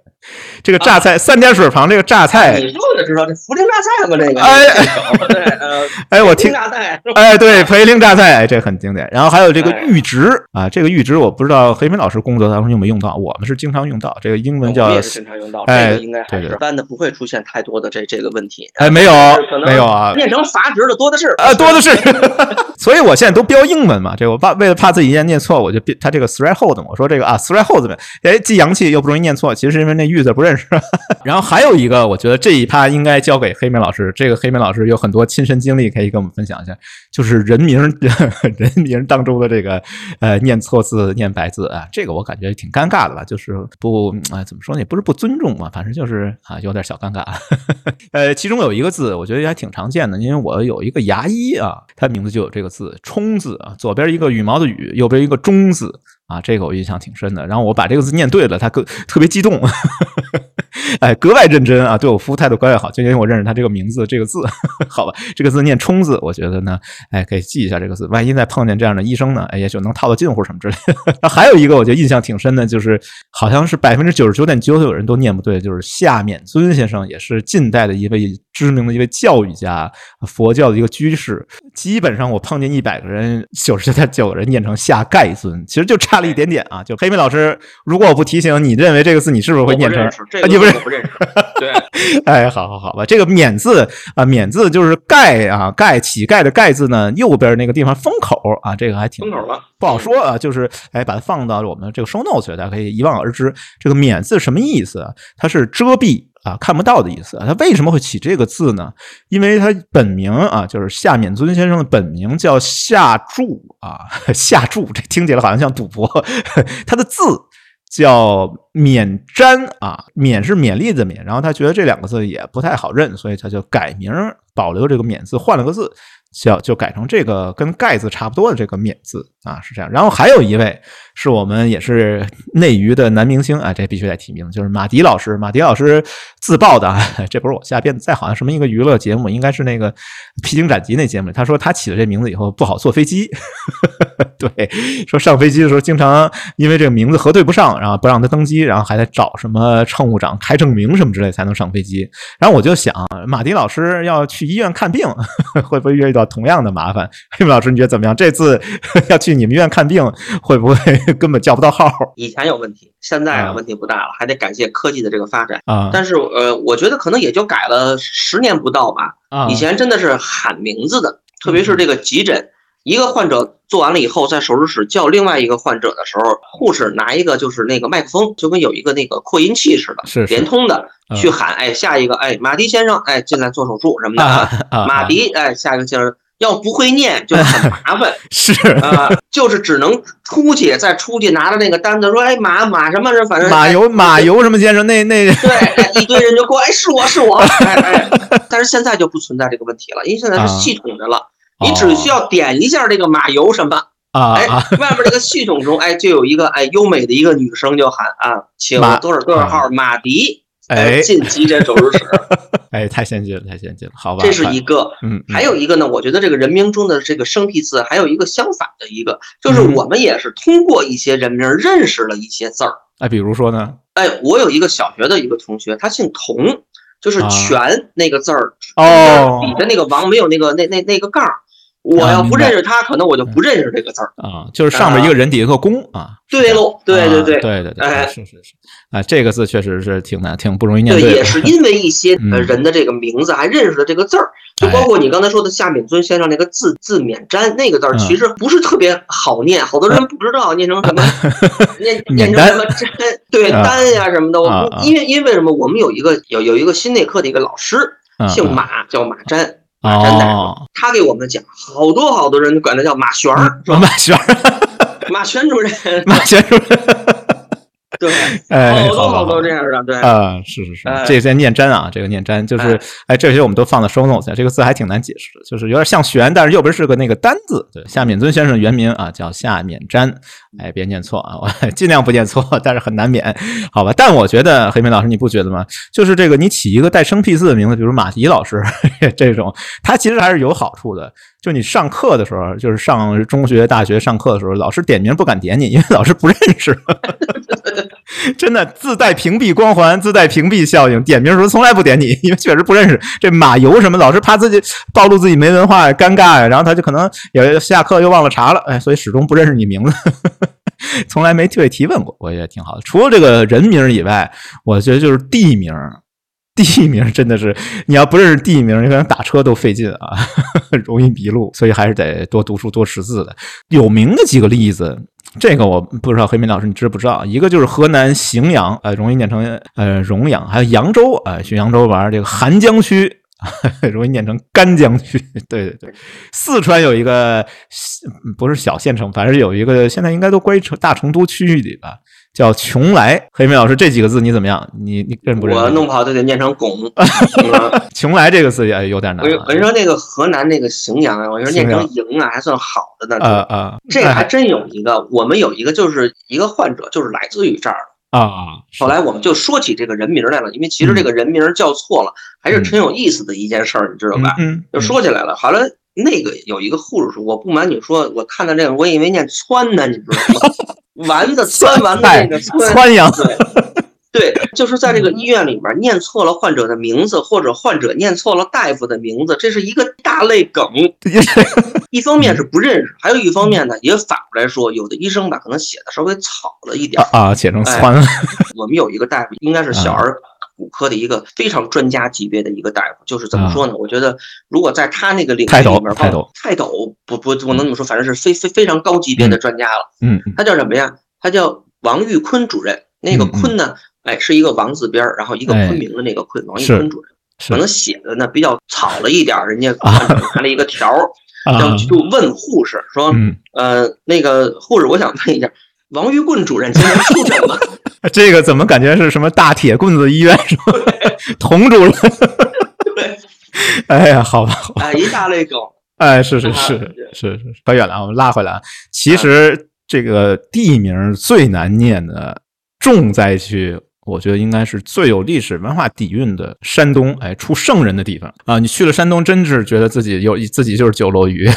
这个榨菜三点水旁这个榨菜，你说的知道这涪陵榨菜吗？这个哎，对，呃，哎，我听榨菜，哎，对，涪陵榨菜，这很经典。然后还有这个阈值啊，这个阈值我不知道黑明老师工作当中用没用到，我们是经常用到。这个英文叫，也是经常用到，这个应该还是一般的，不会出现太多的这这个问题。哎，没有，没有啊，变成阀值的多的是啊，多的是。[LAUGHS] 所以我现在都标英文嘛，这个我怕为了怕自己念念错，我就变他这个 threshold 嘛，我说这个啊 threshold 呗，哎，既洋气又不容易念错，其实是因为那玉字不认识。[LAUGHS] 然后还有一个，我觉得这一趴应该交给黑明老师，这个黑明老师有很多亲身经历可以跟我们分享一下，就是人名 [LAUGHS] 人名当中的这个呃念错字、念白字啊，这个我感觉挺尴尬的吧，就是不啊怎么说呢，也不是不尊重嘛，反正就是啊有点小尴尬。[LAUGHS] 呃，其中有一个字，我觉得还挺常见的，因为我有一个牙医啊，他名字就有这个字“冲”字啊，左边一个羽毛的羽，右边一个“中”字。啊，这个我印象挺深的。然后我把这个字念对了，他特特别激动，[LAUGHS] 哎，格外认真啊，对我服务态度格外好，就因为我认识他这个名字这个字，[LAUGHS] 好吧？这个字念“冲”字，我觉得呢，哎，可以记一下这个字。万一再碰见这样的医生呢，哎，也许能套到近乎什么之类的。[LAUGHS] 还有一个，我觉得印象挺深的，就是好像是百分之九十九点九九人都念不对，就是夏勉尊先生，也是近代的一位知名的一位教育家，佛教的一个居士。基本上我碰见一百个人，九十九点九个人念成下盖尊，其实就差。了一点点啊，就黑妹老师，如果我不提醒，你认为这个字你是不是会念成？这 [LAUGHS] 你不认识？不认识。对，哎，好好好吧，这个免字啊，免字就是盖啊，盖乞丐的盖字呢，右边那个地方封口啊，这个还挺封口了，不好说啊，就是哎，把它放到我们这个收 notes，大家可以一望而知。这个免字什么意思？它是遮蔽。啊，看不到的意思。他为什么会起这个字呢？因为他本名啊，就是夏勉尊先生的本名叫夏柱啊，[LAUGHS] 夏柱，这听起来好像像赌博。[LAUGHS] 他的字叫勉瞻啊，勉是勉励的勉，然后他觉得这两个字也不太好认，所以他就改名，保留这个勉字，换了个字。叫就改成这个跟盖字差不多的这个免字啊，是这样。然后还有一位是我们也是内娱的男明星啊，这必须得提名，就是马迪老师。马迪老师自曝的，[LAUGHS] 这不是我瞎编的，在好像什么一个娱乐节目，应该是那个《披荆斩棘》那节目。他说他起了这名字以后不好坐飞机，[LAUGHS] 对，说上飞机的时候经常因为这个名字核对不上，然后不让他登机，然后还得找什么乘务长开证明什么之类才能上飞机。然后我就想，马迪老师要去医院看病，[LAUGHS] 会不会遇到？同样的麻烦，黑木老师，你觉得怎么样？这次要去你们医院看病，会不会根本叫不到号？以前有问题，现在啊问题不大了，还得感谢科技的这个发展啊。但是呃，我觉得可能也就改了十年不到吧。啊，以前真的是喊名字的，特别是这个急诊，一个患者做完了以后，在手术室叫另外一个患者的时候，护士拿一个就是那个麦克风，就跟有一个那个扩音器似的，是连通的。去喊哎，下一个哎，马迪先生哎，进来做手术什么的啊？马迪哎，下一个先生要不会念就很麻烦，[LAUGHS] 是啊，就是只能出去再出去拿着那个单子说哎马马什么反正马油马油什么先生那那对一堆人就过哎是我是我 [LAUGHS] 哎哎，但是现在就不存在这个问题了，因为现在是系统的了，你只需要点一下这个马油什么啊，哎外边这个系统中哎就有一个哎优美的一个女生就喊啊，请多少多少号马迪。哎，进急诊手术室，[LAUGHS] 哎，太先进了，太先进了，好吧。这是一个，嗯，还有一个呢，我觉得这个人名中的这个生僻字，还有一个相反的一个，就是我们也是通过一些人名认识了一些字儿。哎，比如说呢？哎，我有一个小学的一个同学，他姓童，就是全那个字儿哦，底下那个王没有那个那那那个杠。我要不认识他，可能我就不认识这个字儿啊。就是上面一个人，底下个工啊。对喽，对对对对对对，哎，是是是，啊，这个字确实是挺难，挺不容易念。对，也是因为一些人的这个名字还认识了这个字儿，就包括你刚才说的夏敏尊先生那个字字勉瞻那个字儿，其实不是特别好念，好多人不知道念成什么，[LAUGHS] 念念成什么瞻，对丹呀什么的。我因为因为什么？我们有一个有有一个心内科的一个老师，姓马，叫马瞻。马真的，他给我们讲，好多好多人管他叫马旋儿，马旋儿，马旋主任，马旋主任。[LAUGHS] 对，哎，好多好多这样的，对啊，是是是，这个在念瞻啊，这个念瞻就是，哎，这些我们都放在收 notes 这个字还挺难解释的，就是有点像玄，但是右边是个那个单字。对，夏勉尊先生原名啊叫夏勉瞻，哎，别念错啊，我 [LAUGHS] 尽量不念错，但是很难免，好吧？但我觉得黑明老师你不觉得吗？就是这个你起一个带生僻字的名字，比如马迪老师 [LAUGHS] 这种，他其实还是有好处的。就你上课的时候，就是上中学、大学上课的时候，老师点名不敢点你，因为老师不认识。[LAUGHS] 真的自带屏蔽光环，自带屏蔽效应。点名时候从来不点你，因为确实不认识。这马游什么，老是怕自己暴露自己没文化，尴尬呀。然后他就可能也下课又忘了查了，哎，所以始终不认识你名字，[LAUGHS] 从来没被提问过。我觉得挺好的。除了这个人名以外，我觉得就是地名。地名真的是，你要不认识地名，你可能打车都费劲啊，[LAUGHS] 容易迷路。所以还是得多读书、多识字的。有名的几个例子，这个我不知道，黑明老师你知不知道？一个就是河南荥阳，呃，容易念成呃荣阳，还有扬州，呃，去扬州玩，这个邗江区，[LAUGHS] 容易念成干江区。对对对，四川有一个不是小县城，反正有一个，现在应该都归成大成都区域里吧。叫邛崃，黑妹老师这几个字你怎么样？你你认不认？我弄不好就得念成拱。[LAUGHS] 邛崃这个字也有点难。我跟你说，那个河南那个荥阳啊，我说念成营啊，还算好的呢。啊啊，这个还真有一个，我们有一个就是一个患者，就是来自于这儿啊。后来我们就说起这个人名来了，因为其实这个人名叫错了，还是挺有意思的一件事儿，你知道吧？嗯，就说起来了。好了，那个有一个护士说，我不瞒你说，我看到这个，我以为念川呢，你知道吗？丸子穿丸子那个窜阳，对对，就是在这个医院里面念错了患者的名字，或者患者念错了大夫的名字，这是一个大类梗。一方面是不认识，还有一方面呢，也反过来说，有的医生吧，可能写的稍微草了一点啊，写成窜。我们有一个大夫，应该是小儿骨科的一个非常专家级别的一个大夫，就是怎么说呢？我觉得如果在他那个领域里面，泰斗，泰斗不不不能这么说，反正是非非非常高级别的专家了。嗯，他叫什么呀？他叫王玉坤主任，那个坤呢，哎，是一个王字边儿，然后一个昆明的那个坤，王玉坤主任，可能写的呢比较草了一点，人家 [LAUGHS] 拿了一个条儿，[LAUGHS] 就问护士说，呃，那个护士，我想问一下，王玉棍主任今天出诊吗？[LAUGHS] 这个怎么感觉是什么大铁棍子医院什么？童主任，对，哎呀，好吧，哎，一大类狗，哎，是是是是是，扯远了，我们拉回来，其实。这个地名最难念的重灾区，我觉得应该是最有历史文化底蕴的山东。哎，出圣人的地方啊！你去了山东，真是觉得自己有自己就是九楼鱼，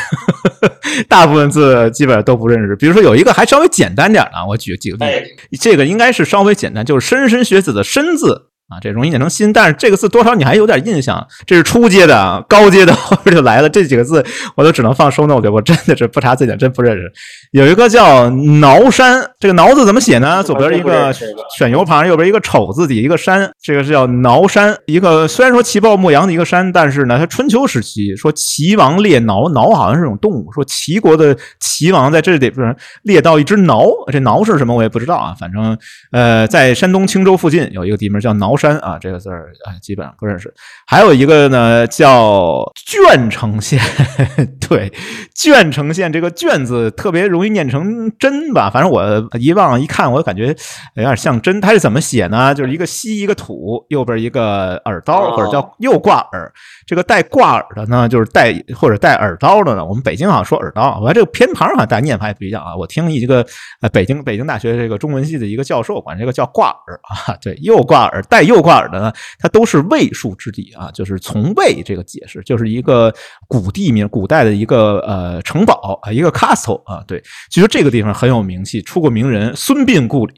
[LAUGHS] 大部分字基本上都不认识。比如说有一个还稍微简单点的，我举几个例子，这个应该是稍微简单，就是莘莘学子的“莘”字。啊，这容易念成心，但是这个字多少你还有点印象。这是初阶的，高阶的 [LAUGHS] 后边就来了。这几个字我都只能放收 note，我真的是不查字典真不认识。有一个叫挠山，这个挠字怎么写呢？左边一个选油旁，右边一个丑字底一个山，这个是叫挠山。一个虽然说齐豹牧羊的一个山，但是呢，它春秋时期说齐王猎挠，挠好像是种动物。说齐国的齐王在这里边猎到一只挠，这挠是什么我也不知道啊。反正呃，在山东青州附近有一个地名叫挠。山啊，这个字儿啊，基本上不认识。还有一个呢，叫鄄城县。[LAUGHS] 对，鄄城县这个“鄄”字特别容易念成“真”吧？反正我一望一看，我感觉有点像“真”。它是怎么写呢？就是一个“西”一个“土”，右边一个耳刀，或者叫右挂耳。这个带挂耳的呢，就是带或者带耳刀的呢。我们北京好像说耳刀，我这个偏旁好像大家念法也不一样啊。我听一个呃北京北京大学这个中文系的一个教授管这个叫挂耳啊，对，右挂耳带右挂耳的呢，它都是魏数之地啊，就是从魏这个解释，就是一个古地名，古代的一个呃城堡啊，一个 castle 啊，对，其实这个地方很有名气，出过名人，孙膑故里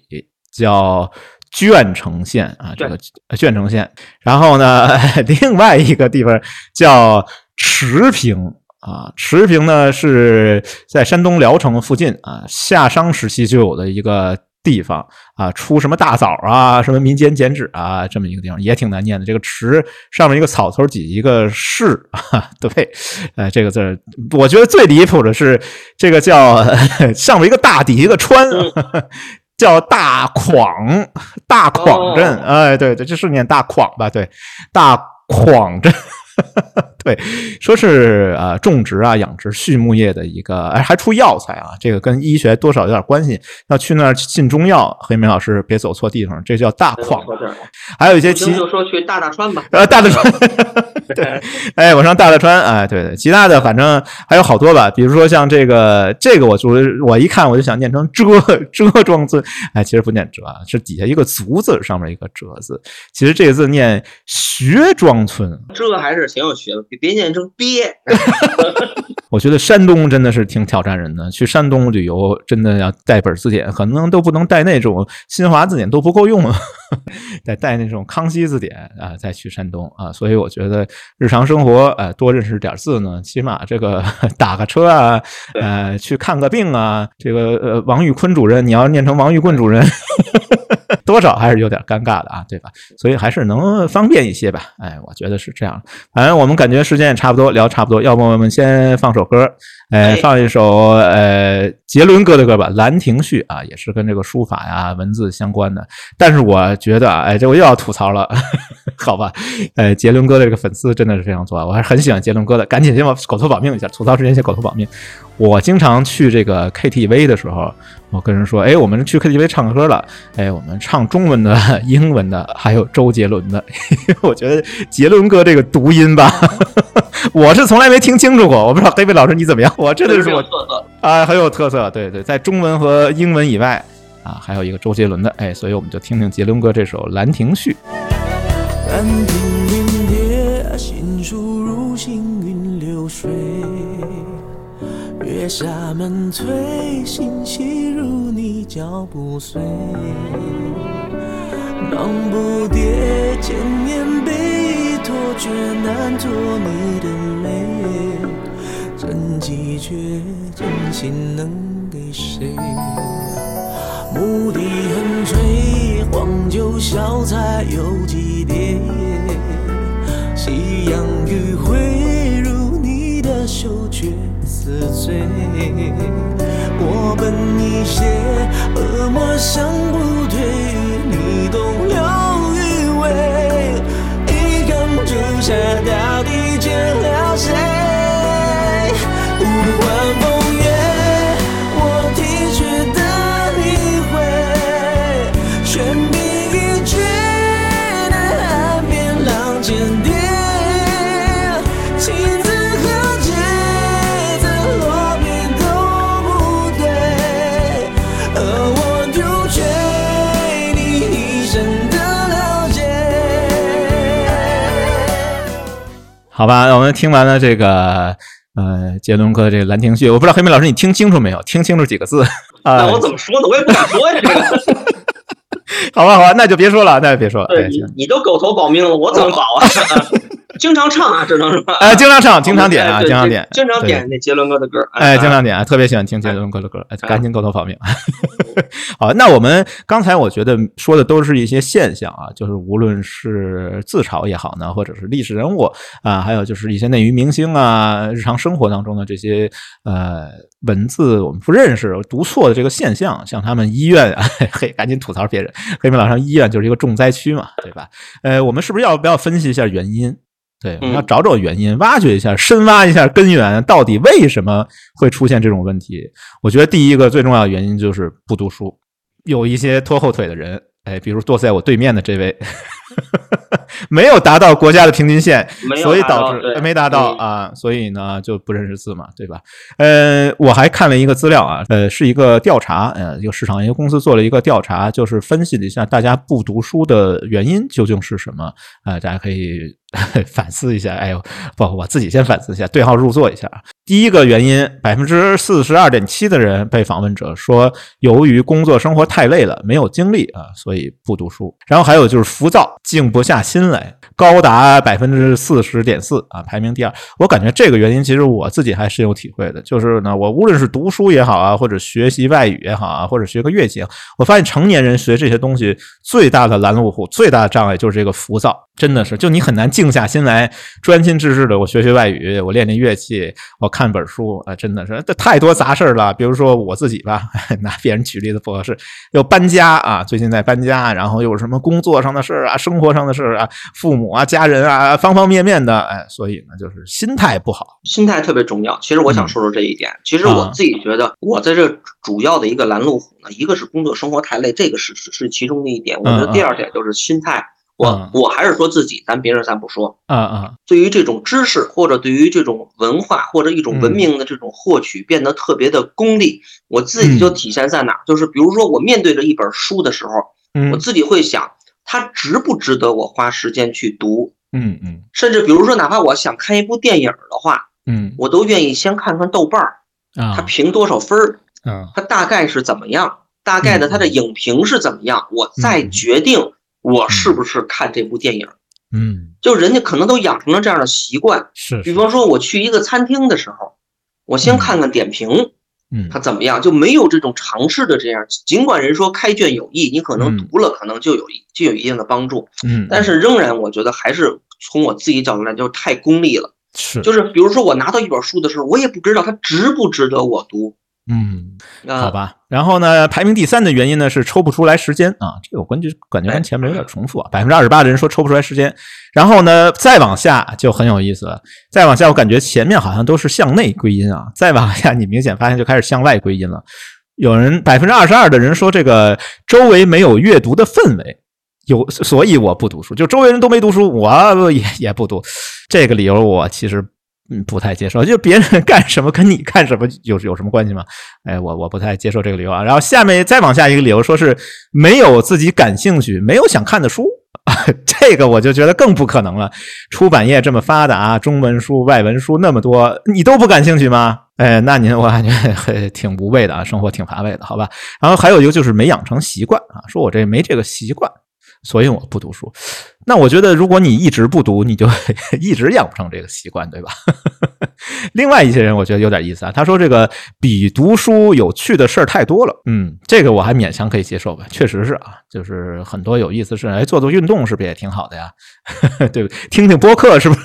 叫。鄄城县啊，这个鄄城县，然后呢，[LAUGHS] 另外一个地方叫池平啊，池平呢是在山东聊城附近啊，夏商时期就有的一个地方啊，出什么大枣啊，什么民间剪纸啊，这么一个地方也挺难念的。这个池上面一个草头几一个士啊，[LAUGHS] 对，呃，这个字我觉得最离谱的是这个叫 [LAUGHS] 上面一个大底一个川。[LAUGHS] 叫大匡，大匡镇，哎，对对，就是念大匡吧？对，大匡镇。对，说是呃种植啊养殖畜牧业的一个，哎还出药材啊，这个跟医学多少有点关系。要去那儿进中药，黑明老师别走错地方，这叫大矿。还有一些其就说去大大川吧，呃大大川，[LAUGHS] 对，哎我上大大川，哎对对，其他的反正还有好多吧，比如说像这个这个我就我一看我就想念成遮遮庄村，哎其实不念遮，是底下一个足字上面一个折字，其实这个字念学庄村，这还是。挺有学问，别念成憋。我觉得山东真的是挺挑战人的，去山东旅游真的要带本字典，可能都不能带那种新华字典都不够用，[LAUGHS] 得带那种康熙字典啊，再去山东啊。所以我觉得日常生活，呃，多认识点字呢，起码这个打个车啊，呃，去看个病啊，这个呃，王玉坤主任，你要念成王玉棍主任。[LAUGHS] 多少还是有点尴尬的啊，对吧？所以还是能方便一些吧。哎，我觉得是这样。反正我们感觉时间也差不多，聊差不多，要不我们先放首歌，哎，放一首呃杰伦哥的歌吧，《兰亭序》啊，也是跟这个书法呀、文字相关的。但是我觉得，哎，这我又要吐槽了，[LAUGHS] 好吧？呃，杰伦哥的这个粉丝真的是非常多，我还是很喜欢杰伦哥的。赶紧先把狗头保命一下，吐槽之前先狗头保命。我经常去这个 KTV 的时候，我跟人说：“哎，我们去 KTV 唱歌了。哎，我们唱中文的、[LAUGHS] 英文的，还有周杰伦的。[LAUGHS] 我觉得杰伦哥这个读音吧，[LAUGHS] 我是从来没听清楚过。我不知道黑贝老师你怎么样？我真的是我啊，很有特色。对对，在中文和英文以外啊，还有一个周杰伦的。哎，所以我们就听听杰伦哥这首《兰亭序》。兰亭云叠，心书如行云流水。月下门推，心细如你脚步碎。忙不迭，千年笔托，却难托你的美。真迹绝，真心能给谁？牧笛横吹，黄酒小菜有几碟？夕阳余晖，如你的羞怯。似醉，我本一些恶魔想不退，你动留余味，一缸朱砂到底好吧，我们听完了这个呃杰伦哥这个《兰亭序》，我不知道黑妹老师你听清楚没有？听清楚几个字 [LAUGHS] 啊？那我怎么说呢？我也不敢说呀。这个。[LAUGHS] 好吧，好吧，那就别说了，那就别说了。对，你都狗头保命了，我怎么保啊？[LAUGHS] 经常唱啊，只能说，哎，[LAUGHS] 经常唱，经常点啊，经常点，经常点那杰伦哥的歌，哎，经常点啊，特别喜欢听杰伦哥的歌，哎，赶紧狗头保命。[LAUGHS] 好，那我们刚才我觉得说的都是一些现象啊，就是无论是自嘲也好呢，或者是历史人物啊，还有就是一些内娱明星啊，日常生活当中的这些呃文字我们不认识、读错的这个现象，像他们医院啊，[LAUGHS] 嘿，赶紧吐槽别人，黑名老上医院就是一个重灾区嘛，对吧？呃，我们是不是要不要分析一下原因？对，我们要找找原因，挖掘一下，深挖一下根源，到底为什么会出现这种问题？我觉得第一个最重要的原因就是不读书，有一些拖后腿的人，哎，比如坐在我对面的这位。[LAUGHS] 没有达到国家的平均线，所以导致没达到啊，所以呢就不认识字嘛，对吧？呃，我还看了一个资料啊，呃，是一个调查，呃，一个市场研究公司做了一个调查，就是分析了一下大家不读书的原因究竟是什么啊？大家可以反思一下。哎呦，不，我自己先反思一下，对号入座一下啊。第一个原因，百分之四十二点七的人被访问者说，由于工作生活太累了，没有精力啊，所以不读书。然后还有就是浮躁，静不下心来，高达百分之四十点四啊，排名第二。我感觉这个原因其实我自己还深有体会的，就是呢，我无论是读书也好啊，或者学习外语也好啊，或者学个乐器，我发现成年人学这些东西最大的拦路虎、最大的障碍就是这个浮躁，真的是，就你很难静下心来，专心致志的我学学外语，我练练乐器，我。看本书啊，真的是这太多杂事儿了。比如说我自己吧，[LAUGHS] 拿别人举例子不合适，又搬家啊，最近在搬家，然后又什么工作上的事儿啊，生活上的事儿啊，父母啊，家人啊，方方面面的，哎，所以呢，就是心态不好，心态特别重要。其实我想说说这一点。其实我自己觉得，我在这主要的一个拦路虎呢，一个是工作生活太累，这个是是是其中的一点。我觉得第二点就是心态。我我还是说自己，咱别人咱不说。啊啊，对于这种知识或者对于这种文化或者一种文明的这种获取，变得特别的功利。我自己就体现在哪儿？就是比如说，我面对着一本书的时候，我自己会想，它值不值得我花时间去读？嗯嗯，甚至比如说，哪怕我想看一部电影的话，嗯，我都愿意先看看豆瓣儿，它评多少分儿，嗯，它大概是怎么样，大概的它的影评是怎么样，我再决定我是不是看这部电影。嗯，就人家可能都养成了这样的习惯，是，比方说我去一个餐厅的时候，我先看看点评。嗯，他怎么样就没有这种尝试的这样？尽管人说开卷有益，你可能读了，可能就有就有一定的帮助。嗯，但是仍然我觉得还是从我自己角度来，就太功利了。是，就是比如说我拿到一本书的时候，我也不知道它值不值得我读。嗯，好吧。然后呢，排名第三的原因呢是抽不出来时间啊。这个我感觉感觉跟前面有点重复啊。百分之二十八的人说抽不出来时间。然后呢，再往下就很有意思了。再往下，我感觉前面好像都是向内归因啊。再往下，你明显发现就开始向外归因了。有人百分之二十二的人说这个周围没有阅读的氛围，有所以我不读书。就周围人都没读书，我也也不读。这个理由我其实。嗯，不太接受，就别人 [LAUGHS] 干什么跟你干什么有有什么关系吗？哎，我我不太接受这个理由啊。然后下面再往下一个理由，说是没有自己感兴趣、没有想看的书，[LAUGHS] 这个我就觉得更不可能了。出版业这么发达，中文书、外文书那么多，你都不感兴趣吗？哎，那您我感觉 [LAUGHS] 挺无味的啊，生活挺乏味的，好吧？然后还有一个就是没养成习惯啊，说我这没这个习惯。所以我不读书，那我觉得如果你一直不读，你就 [LAUGHS] 一直养不成这个习惯，对吧？[LAUGHS] 另外一些人我觉得有点意思啊，他说这个比读书有趣的事儿太多了，嗯，这个我还勉强可以接受吧，确实是啊，就是很多有意思事，哎，做做运动是不是也挺好的呀？[LAUGHS] 对不？听听播客是不是？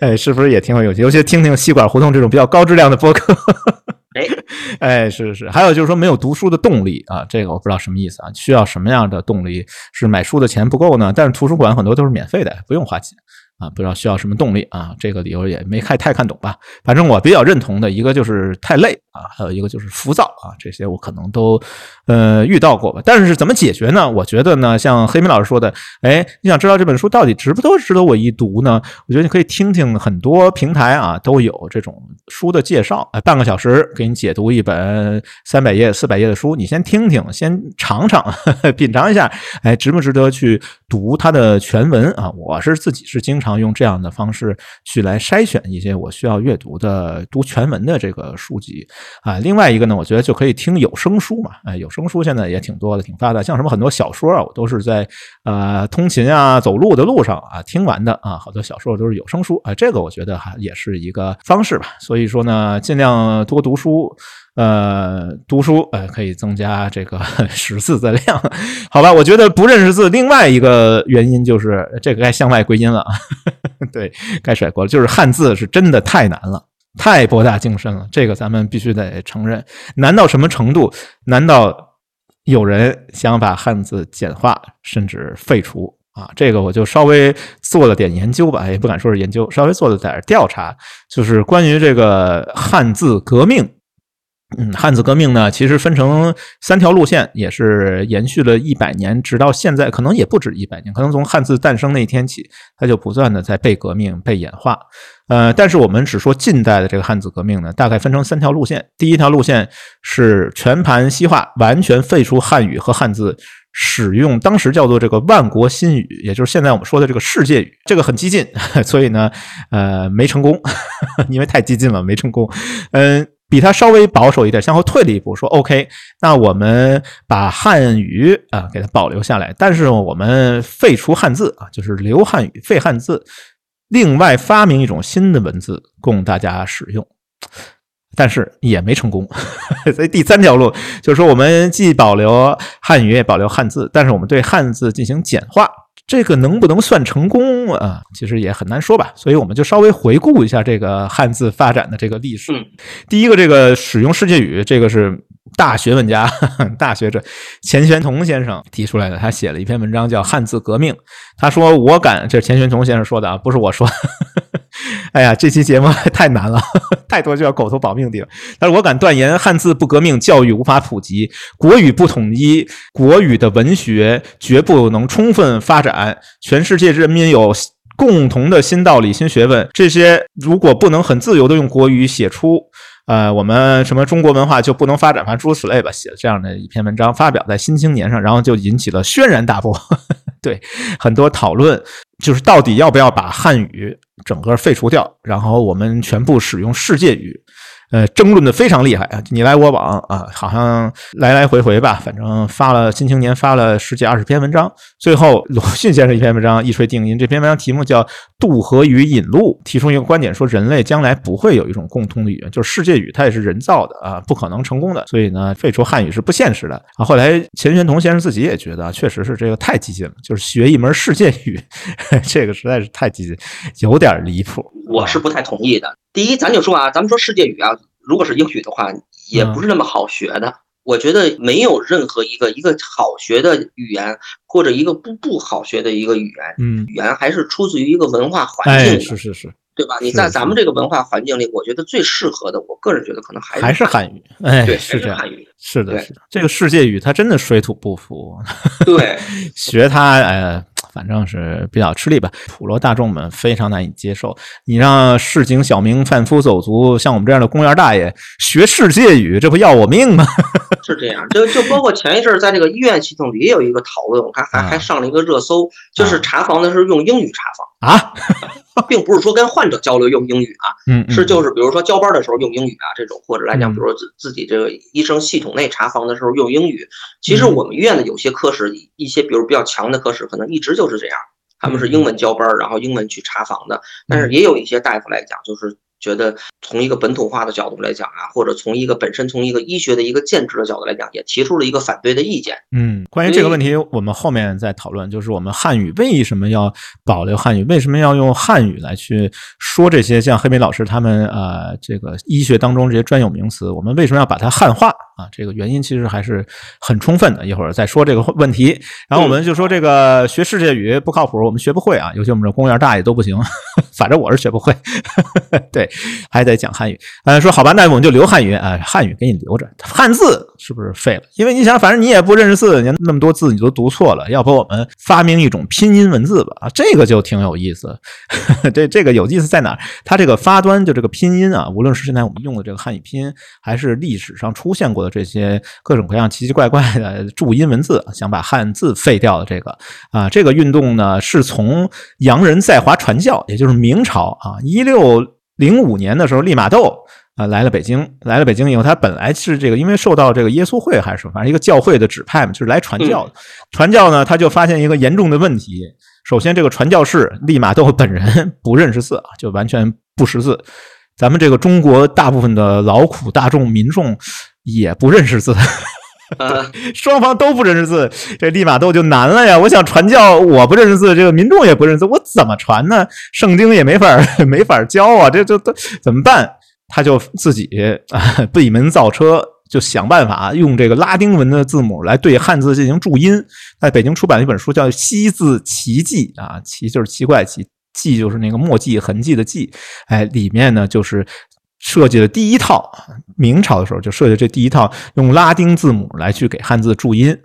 哎，是不是也挺有趣？尤其听听吸管胡同这种比较高质量的播客。哎，[LAUGHS] 哎，是是，还有就是说没有读书的动力啊，这个我不知道什么意思啊，需要什么样的动力？是买书的钱不够呢？但是图书馆很多都是免费的，不用花钱。啊，不知道需要什么动力啊？这个理由也没太太看懂吧。反正我比较认同的一个就是太累啊，还有一个就是浮躁啊，这些我可能都呃遇到过吧。但是怎么解决呢？我觉得呢，像黑明老师说的，哎，你想知道这本书到底值不值得我一读呢？我觉得你可以听听很多平台啊都有这种书的介绍，哎，半个小时给你解读一本三百页、四百页的书，你先听听，先尝尝，[LAUGHS] 品尝一下，哎，值不值得去读它的全文啊？我是自己是经常。用这样的方式去来筛选一些我需要阅读的读全文的这个书籍啊。另外一个呢，我觉得就可以听有声书嘛。哎，有声书现在也挺多的，挺发达。像什么很多小说啊，我都是在呃通勤啊、走路的路上啊听完的啊。好多小说都是有声书啊，这个我觉得还也是一个方式吧。所以说呢，尽量多读书。呃，读书呃可以增加这个 [LAUGHS] 识字的量，好吧？我觉得不认识字，另外一个原因就是这个该向外归因了啊，[LAUGHS] 对，该甩锅了。就是汉字是真的太难了，太博大精深了，这个咱们必须得承认。难到什么程度？难道有人想把汉字简化，甚至废除啊？这个我就稍微做了点研究吧，也不敢说是研究，稍微做了点调查，就是关于这个汉字革命。嗯，汉字革命呢，其实分成三条路线，也是延续了一百年，直到现在，可能也不止一百年，可能从汉字诞生那一天起，它就不断的在被革命、被演化。呃，但是我们只说近代的这个汉字革命呢，大概分成三条路线。第一条路线是全盘西化，完全废除汉语和汉字，使用当时叫做这个万国新语，也就是现在我们说的这个世界语。这个很激进，[LAUGHS] 所以呢，呃，没成功，[LAUGHS] 因为太激进了，没成功。嗯。比他稍微保守一点，向后退了一步，说 OK，那我们把汉语啊给它保留下来，但是我们废除汉字啊，就是留汉语，废汉字，另外发明一种新的文字供大家使用，但是也没成功。[LAUGHS] 所以第三条路就是说，我们既保留汉语，也保留汉字，但是我们对汉字进行简化。这个能不能算成功啊？其实也很难说吧。所以我们就稍微回顾一下这个汉字发展的这个历史。第一个，这个使用世界语，这个是大学问家、[LAUGHS] 大学者钱玄同先生提出来的。他写了一篇文章叫《汉字革命》。他说：“我敢，这是钱玄同先生说的啊，不是我说。[LAUGHS] 哎呀，这期节目太难了，[LAUGHS] 太多就要狗头保命的了。但是我敢断言，汉字不革命，教育无法普及；国语不统一，国语的文学绝不能充分发展。全世界人民有共同的新道理、新学问，这些如果不能很自由的用国语写出。”呃，我们什么中国文化就不能发展反正？诸如此类吧，写了这样的一篇文章，发表在《新青年》上，然后就引起了轩然大波，[LAUGHS] 对，很多讨论。就是到底要不要把汉语整个废除掉，然后我们全部使用世界语。呃，争论的非常厉害啊，你来我往啊，好像来来回回吧，反正发了《新青年》发了十几二十篇文章，最后鲁迅先生一篇文章一锤定音。这篇文章题目叫《渡河与引路》，提出一个观点，说人类将来不会有一种共通的语言，就是世界语，它也是人造的啊，不可能成功的。所以呢，废除汉语是不现实的啊。后来钱玄同先生自己也觉得，确实是这个太激进了，就是学一门世界语，[LAUGHS] 这个实在是太激进，有点离谱。我是不太同意的。第一，咱就说啊，咱们说世界语啊，如果是英语的话，也不是那么好学的。我觉得没有任何一个一个好学的语言，或者一个不不好学的一个语言，嗯，语言还是出自于一个文化环境，是是是，对吧？你在咱们这个文化环境里，我觉得最适合的，我个人觉得可能还是还是汉语，哎，对，是这样，汉语，是的，是的，这个世界语它真的水土不服，对，[LAUGHS] 学它，哎呃。反正是比较吃力吧，普罗大众们非常难以接受。你让市井小民、贩夫走卒，像我们这样的公园大爷学世界语，这不要我命吗？[LAUGHS] 是这样，就就包括前一阵在这个医院系统里也有一个讨论，我看还还上了一个热搜，就是查房的时候用英语查房啊。[LAUGHS] 并不是说跟患者交流用英语啊，嗯，是就是比如说交班的时候用英语啊这种，或者来讲，比如说自自己这个医生系统内查房的时候用英语。其实我们医院的有些科室，一些比如比较强的科室，可能一直就是这样，他们是英文交班，然后英文去查房的。但是也有一些大夫来讲，就是觉得从一个本土化的角度来讲啊，或者从一个本身从一个医学的一个建制的角度来讲，也提出了一个反对的意见。嗯，关于这个问题，我们后面再讨论。就是我们汉语为什么要保留汉语？为什么要用汉语来去说这些像黑莓老师他们呃这个医学当中这些专有名词？我们为什么要把它汉化啊？这个原因其实还是很充分的。一会儿再说这个问题。然后我们就说这个学世界语不靠谱，我们学不会啊。尤其我们这公务员大爷都不行，[LAUGHS] 反正我是学不会。[LAUGHS] 对，还得讲汉语。呃，说好吧，那我们就留汉语啊，汉语给你留着，汉字是不是废了？因为你想，反正你也不认识字，你那么多字你都读错了，要不我们发明一种拼音文字吧？啊，这个就挺有意思。[LAUGHS] 这这个有意思在哪？它这个发端就这个拼音啊，无论是现在我们用的这个汉语拼音，还是历史上出现过的这些各种各样奇奇怪怪的注音文字，想把汉字废掉的这个啊，这个运动呢，是从洋人在华传教，也就是明朝啊，一六。零五年的时候，利玛窦啊来了北京，来了北京以后，他本来是这个，因为受到这个耶稣会还是什么，反正一个教会的指派嘛，就是来传教的。传教呢，他就发现一个严重的问题。首先，这个传教士利玛窦本人不认识字啊，就完全不识字。咱们这个中国大部分的劳苦大众民众也不认识字。[LAUGHS] 双方都不认识字，这利马窦就难了呀！我想传教，我不认识字，这个民众也不认识字，我怎么传呢？圣经也没法没法教啊！这这都怎么办？他就自己啊闭门造车，就想办法用这个拉丁文的字母来对汉字进行注音。在北京出版了一本书，叫《西字奇迹》啊，奇就是奇怪奇，迹就是那个墨迹痕迹的迹。哎，里面呢就是。设计的第一套，明朝的时候就设计这第一套用拉丁字母来去给汉字注音，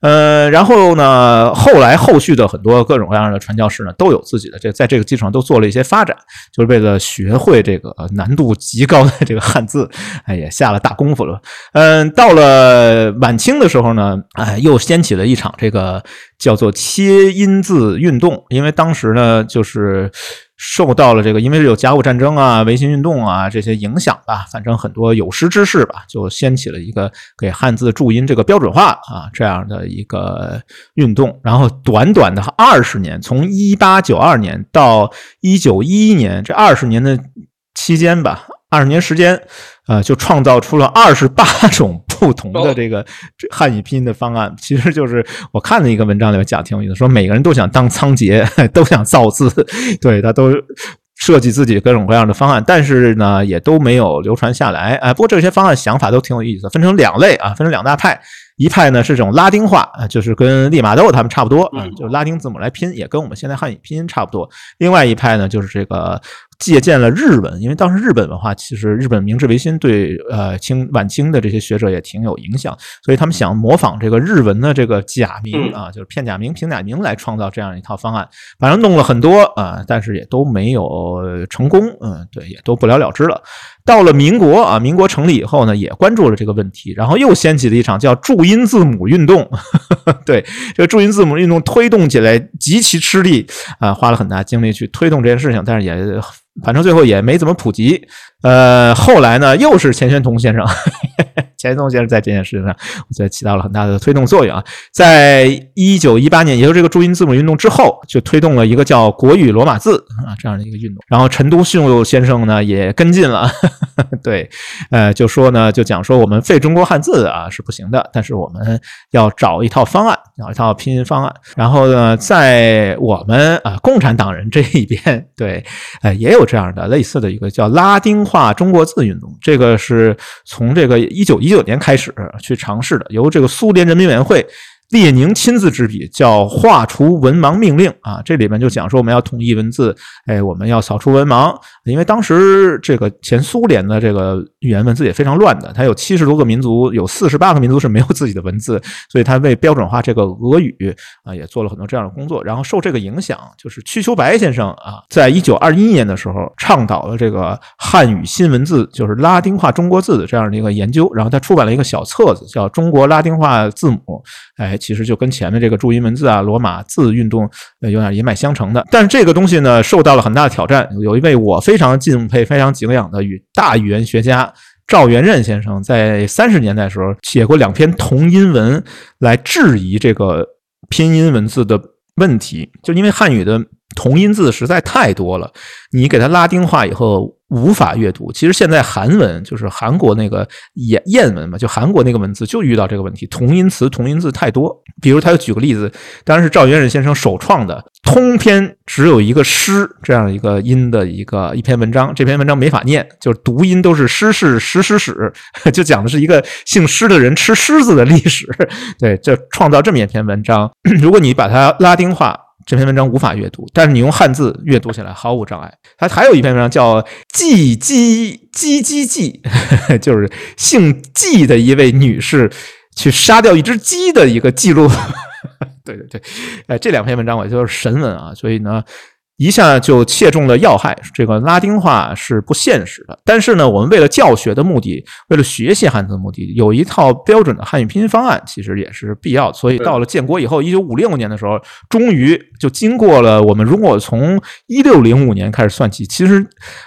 呃，然后呢，后来后续的很多各种各样的传教士呢，都有自己的这在这个基础上都做了一些发展，就是为了学会这个难度极高的这个汉字，[LAUGHS] 哎，也下了大功夫了。嗯，到了晚清的时候呢，哎，又掀起了一场这个叫做切音字运动，因为当时呢，就是。受到了这个，因为有甲午战争啊、维新运动啊这些影响吧，反正很多有识之士吧，就掀起了一个给汉字注音这个标准化啊这样的一个运动。然后短短的二十年，从一八九二年到一九一一年这二十年的期间吧，二十年时间，呃，就创造出了二十八种。不同的这个汉语拼音的方案，其实就是我看了一个文章里面讲挺有意思，说每个人都想当仓颉，[LAUGHS] 都想造字，[LAUGHS] 对他都设计自己各种各样的方案，但是呢，也都没有流传下来。哎，不过这些方案想法都挺有意思，分成两类啊，分成两大派。一派呢是这种拉丁化，啊，就是跟利玛窦他们差不多，嗯，就拉丁字母来拼，也跟我们现在汉语拼音差不多。另外一派呢就是这个借鉴了日文，因为当时日本文化其实日本明治维新对呃清晚清的这些学者也挺有影响，所以他们想模仿这个日文的这个假名啊，就是片假名、平假名来创造这样一套方案，反正弄了很多啊，但是也都没有成功，嗯，对，也都不了了之了。到了民国啊，民国成立以后呢，也关注了这个问题，然后又掀起了一场叫注音字母运动。[LAUGHS] 对，这个注音字母运动推动起来极其吃力啊，花了很大精力去推动这件事情，但是也反正最后也没怎么普及。呃，后来呢，又是钱玄同先生。[LAUGHS] 钱玄同先生在这件事情上，我觉得起到了很大的推动作用啊。在一九一八年，也就是这个注音字母运动之后，就推动了一个叫国语罗马字啊这样的一个运动。然后陈独秀先生呢也跟进了，[LAUGHS] 对，呃，就说呢，就讲说我们废中国汉字啊是不行的，但是我们要找一套方案，找一套拼音方案。然后呢，在我们啊共产党人这一边，对，呃，也有这样的类似的一个叫拉丁化中国字运动，这个是从这个一九一。一九年开始去尝试的，由这个苏联人民委员会。列宁亲自执笔，叫《画除文盲命令》啊，这里面就讲说我们要统一文字，哎，我们要扫除文盲，因为当时这个前苏联的这个语言文字也非常乱的，它有七十多个民族，有四十八个民族是没有自己的文字，所以他为标准化这个俄语啊，也做了很多这样的工作。然后受这个影响，就是瞿秋白先生啊，在一九二一年的时候倡导了这个汉语新文字，就是拉丁化中国字的这样的一个研究，然后他出版了一个小册子，叫《中国拉丁化字母》，哎。其实就跟前面这个注音文字啊、罗马字运动呃有点一脉相承的，但是这个东西呢受到了很大的挑战。有一位我非常敬佩、非常敬仰的语大语言学家赵元任先生，在三十年代的时候写过两篇同音文来质疑这个拼音文字的问题，就因为汉语的同音字实在太多了，你给它拉丁化以后。无法阅读。其实现在韩文就是韩国那个燕燕文嘛，就韩国那个文字就遇到这个问题，同音词、同音字太多。比如他举个例子，当然是赵元任先生首创的，通篇只有一个“诗”这样一个音的一个一篇文章。这篇文章没法念，就是读音都是“诗是史史史”，[LAUGHS] 就讲的是一个姓狮的人吃狮子的历史。对，就创造这么一篇文章，如果你把它拉丁化。这篇文章无法阅读，但是你用汉字阅读起来毫无障碍。它还有一篇文章叫《季姬姬姬姬》，[LAUGHS] 就是姓季的一位女士去杀掉一只鸡的一个记录。对 [LAUGHS] 对对，哎，这两篇文章我觉得是神文啊，所以呢。一下就切中了要害，这个拉丁化是不现实的。但是呢，我们为了教学的目的，为了学习汉字的目的，有一套标准的汉语拼音方案，其实也是必要。所以到了建国以后，一九五六年的时候，终于就经过了我们如果从一六零五年开始算起，其实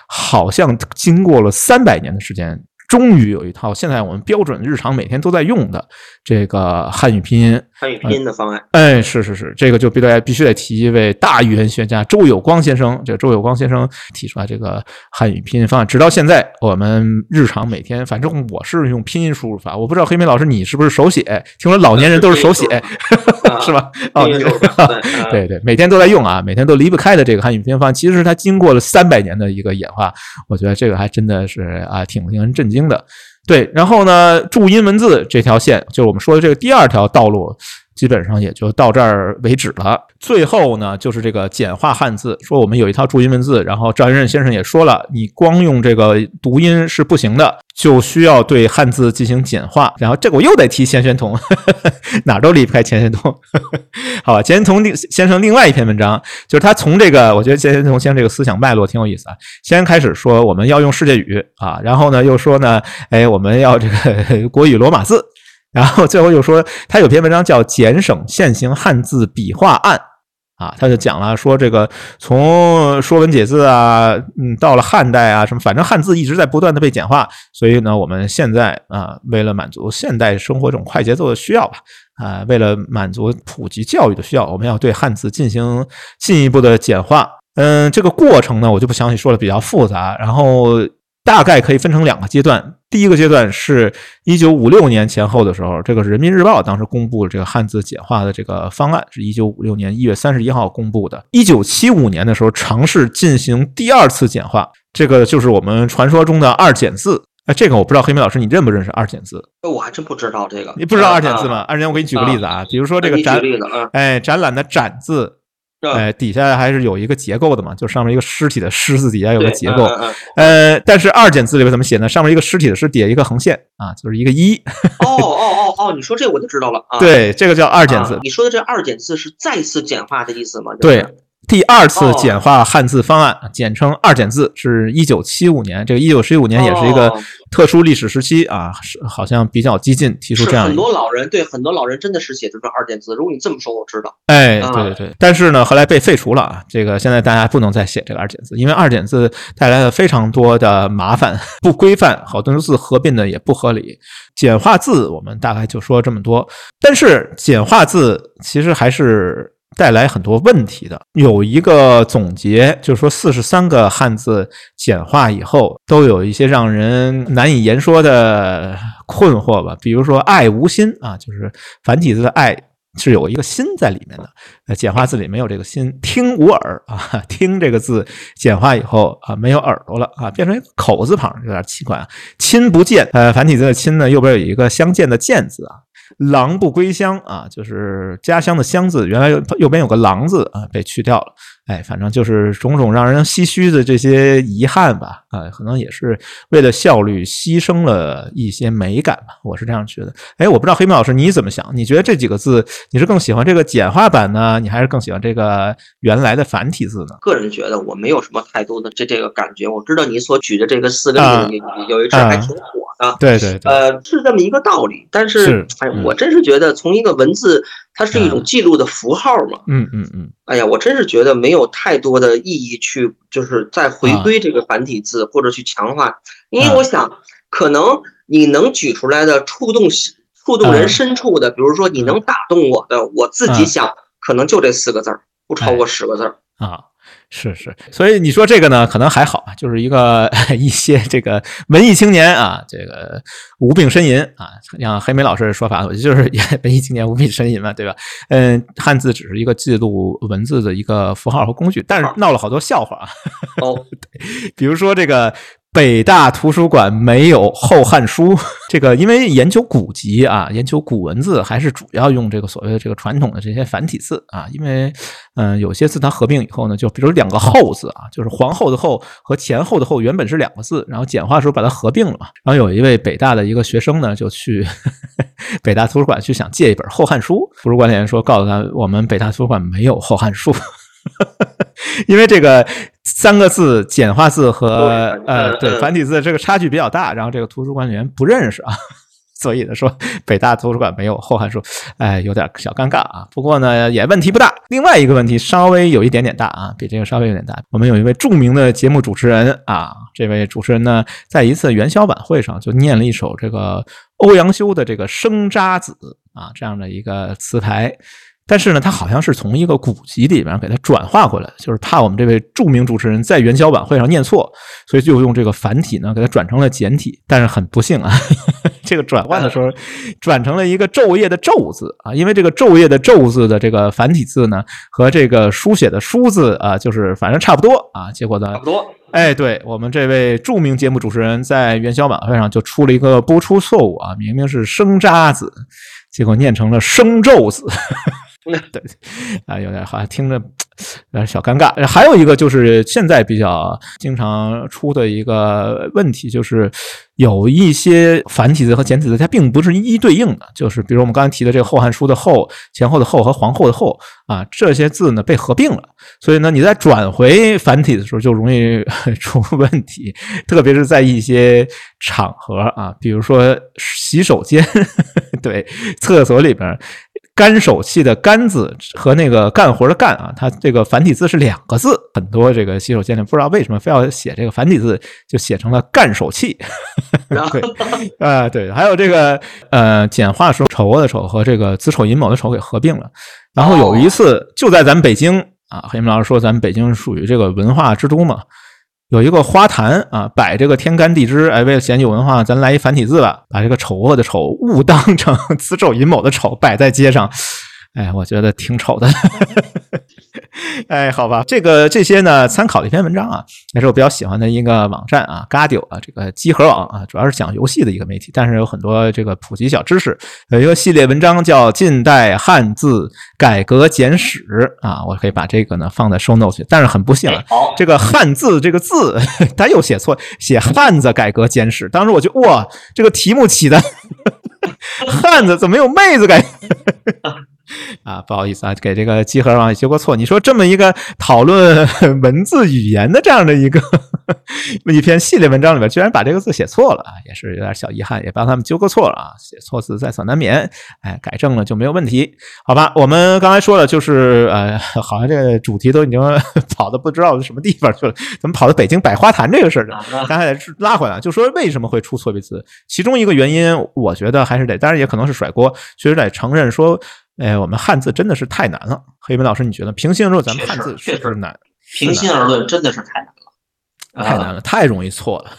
好像经过了三百年的时间。终于有一套现在我们标准日常每天都在用的这个汉语拼音，汉语拼音的方案。哎，是是是，这个就必须必须得提一位大语言学家周有光先生。这周有光先生提出来这个汉语拼音方案，直到现在我们日常每天，反正我是用拼音输入法。我不知道黑莓老师你是不是手写？听说老年人都是手写，[LAUGHS] 是吧？哦，对对，每天都在用啊，每天都离不开的这个汉语拼音方案，其实它经过了三百年的一个演化，我觉得这个还真的是啊，挺令人震惊。的对，然后呢，注音文字这条线，就是我们说的这个第二条道路，基本上也就到这儿为止了。最后呢，就是这个简化汉字，说我们有一套注音文字，然后赵元任先生也说了，你光用这个读音是不行的。就需要对汉字进行简化，然后这个我又得提钱玄同，哪都离不开钱玄同。好吧，钱玄同先生另外一篇文章，就是他从这个，我觉得钱玄同先生这个思想脉络挺有意思啊。先开始说我们要用世界语啊，然后呢又说呢，哎，我们要这个国语罗马字，然后最后又说他有篇文章叫《简省现行汉字笔画案》。啊，他就讲了说这个从《说文解字》啊，嗯，到了汉代啊，什么反正汉字一直在不断的被简化，所以呢，我们现在啊，为了满足现代生活这种快节奏的需要吧，啊，为了满足普及教育的需要，我们要对汉字进行进一步的简化。嗯，这个过程呢，我就不详细说了，比较复杂，然后。大概可以分成两个阶段。第一个阶段是一九五六年前后的时候，这个是人民日报当时公布了这个汉字简化的这个方案，是一九五六年一月三十一号公布的。一九七五年的时候，尝试进行第二次简化，这个就是我们传说中的二简字。哎，这个我不知道黑妹老师你认不认识二简字？我还真不知道这个。你不知道二简字吗？二简，我给你举个例子啊，比如说这个展，哎，展览的展字。哎，底下还是有一个结构的嘛，就上面一个尸体的“尸”字底下有个结构。呃，但是二简字里边怎么写呢？上面一个尸体的“尸”，底下一个横线啊，就是一个一。[LAUGHS] 哦哦哦哦，你说这我就知道了啊。对，这个叫二简字。你说的这二简字是再次简化的意思吗？对。第二次简化汉字方案，简称二简字，是一九七五年。这个一九七五年也是一个特殊历史时期啊，是好像比较激进，提出这样。很多老人对很多老人真的是写这种二简字。如果你这么说，我知道。哎，对对对。但是呢，后来被废除了啊。这个现在大家不能再写这个二简字，因为二简字带来了非常多的麻烦，不规范，好多字合并的也不合理。简化字，我们大概就说这么多。但是简化字其实还是。带来很多问题的，有一个总结，就是说四十三个汉字简化以后，都有一些让人难以言说的困惑吧。比如说“爱无心”啊，就是繁体字的“爱”是有一个心在里面的，呃，简化字里没有这个心。听无耳啊，听这个字简化以后啊，没有耳朵了啊，变成一个口字旁，有点奇怪啊。亲不见，呃，繁体字的“亲”呢，右边有一个相见的“见”字啊。狼不归乡啊，就是家乡的乡字，原来右右边有个狼字啊，被去掉了。哎，反正就是种种让人唏嘘的这些遗憾吧，啊，可能也是为了效率牺牲了一些美感吧，我是这样觉得。哎，我不知道黑木老师你怎么想？你觉得这几个字你是更喜欢这个简化版呢，你还是更喜欢这个原来的繁体字呢？个人觉得我没有什么太多的这这个感觉。我知道你所举的这个四个例子有一阵还挺火的，对对，呃，是这么一个道理。但是，哎，我真是觉得从一个文字。它是一种记录的符号嘛？嗯嗯嗯。哎呀，我真是觉得没有太多的意义去，就是再回归这个繁体字或者去强化，因为我想，可能你能举出来的触动触动人深处的，比如说你能打动我的，我自己想，可能就这四个字儿，不超过十个字儿啊。是是，所以你说这个呢，可能还好啊，就是一个 [LAUGHS] 一些这个文艺青年啊，这个无病呻吟啊，像黑莓老师的说法，我就是文艺青年无病呻吟嘛，对吧？嗯，汉字只是一个记录文字的一个符号和工具，但是闹了好多笑话啊。[LAUGHS] 哦，比如说这个。北大图书馆没有《后汉书》，[LAUGHS] 这个因为研究古籍啊，研究古文字还是主要用这个所谓的这个传统的这些繁体字啊。因为嗯，有些字它合并以后呢，就比如两个“后”字啊，就是皇后的“后”和前后的“后”原本是两个字，然后简化的时候把它合并了嘛。然后有一位北大的一个学生呢，就去 [LAUGHS] 北大图书馆去想借一本《后汉书》，图书管理员说告诉他，我们北大图书馆没有《后汉书》。[LAUGHS] [LAUGHS] 因为这个三个字简化字和呃对繁体字这个差距比较大，然后这个图书管理员不认识啊，[LAUGHS] 所以呢说北大图书馆没有《后汉书》，哎，有点小尴尬啊。不过呢也问题不大。另外一个问题稍微有一点点大啊，比这个稍微有点大。我们有一位著名的节目主持人啊，这位主持人呢在一次元宵晚会上就念了一首这个欧阳修的这个《生渣子》啊这样的一个词牌。但是呢，他好像是从一个古籍里边给他转化过来，就是怕我们这位著名主持人在元宵晚会上念错，所以就用这个繁体呢给他转成了简体。但是很不幸啊，[LAUGHS] 这个转换的时候转成了一个昼夜的昼字啊，因为这个昼夜的昼字的这个繁体字呢和这个书写的书字啊，就是反正差不多啊。结果呢，差不多。哎，对我们这位著名节目主持人在元宵晚会上就出了一个播出错误啊，明明是生渣子，结果念成了生咒子。[LAUGHS] 对，啊，有点好像听着有点小尴尬。还有一个就是现在比较经常出的一个问题，就是有一些繁体字和简体字它并不是一一对应的。就是比如我们刚才提的这个《后汉书》的“后”前后的“后”和皇后的“后”啊，这些字呢被合并了，所以呢你在转回繁体的时候就容易 [LAUGHS] 出问题，特别是在一些场合啊，比如说洗手间，[LAUGHS] 对，厕所里边。干手器的“干”字和那个干活的“干”啊，它这个繁体字是两个字。很多这个洗手间里不知道为什么非要写这个繁体字，就写成了“干手器”。[LAUGHS] 对，啊，对，还有这个呃，简化时候“丑恶”的“丑”和这个“子丑寅卯”的“丑”给合并了。然后有一次就在咱们北京啊，黑木老师说咱们北京属于这个文化之都嘛。有一个花坛啊，摆这个天干地支，哎，为了显有文化，咱来一繁体字吧，把这个丑恶的丑误当成 [LAUGHS] 子丑寅卯的丑摆在街上，哎，我觉得挺丑的。[LAUGHS] [LAUGHS] 哎，好吧，这个这些呢，参考的一篇文章啊，也是我比较喜欢的一个网站啊，Gadio 啊，这个机核网啊，主要是讲游戏的一个媒体，但是有很多这个普及小知识。有一个系列文章叫《近代汉字改革简史》啊，我可以把这个呢放在 show notes，但是很不幸啊，这个汉字这个字 [LAUGHS] 他又写错，写汉字改革简史。当时我就哇，这个题目起的 [LAUGHS] 汉子怎么有妹子改？[LAUGHS] 啊，不好意思啊，给这个集合网纠过错。你说这么一个讨论 [LAUGHS] 文字语言的这样的一个 [LAUGHS] 一篇系列文章里面，居然把这个字写错了啊，也是有点小遗憾，也帮他们纠个错了啊。写错字在所难免，哎，改正了就没有问题，好吧？我们刚才说了，就是呃，好像这个主题都已经跑到不知道什么地方去了，怎么跑到北京百花坛这个事儿了？刚才拉回来，就说为什么会出错别字？其中一个原因，我觉得还是得，当然也可能是甩锅，确实得承认说。哎，我们汉字真的是太难了。黑文老师，你觉得平心而论，咱们汉字确实难。平心而论，真的是太难了，太难了，太容易错了。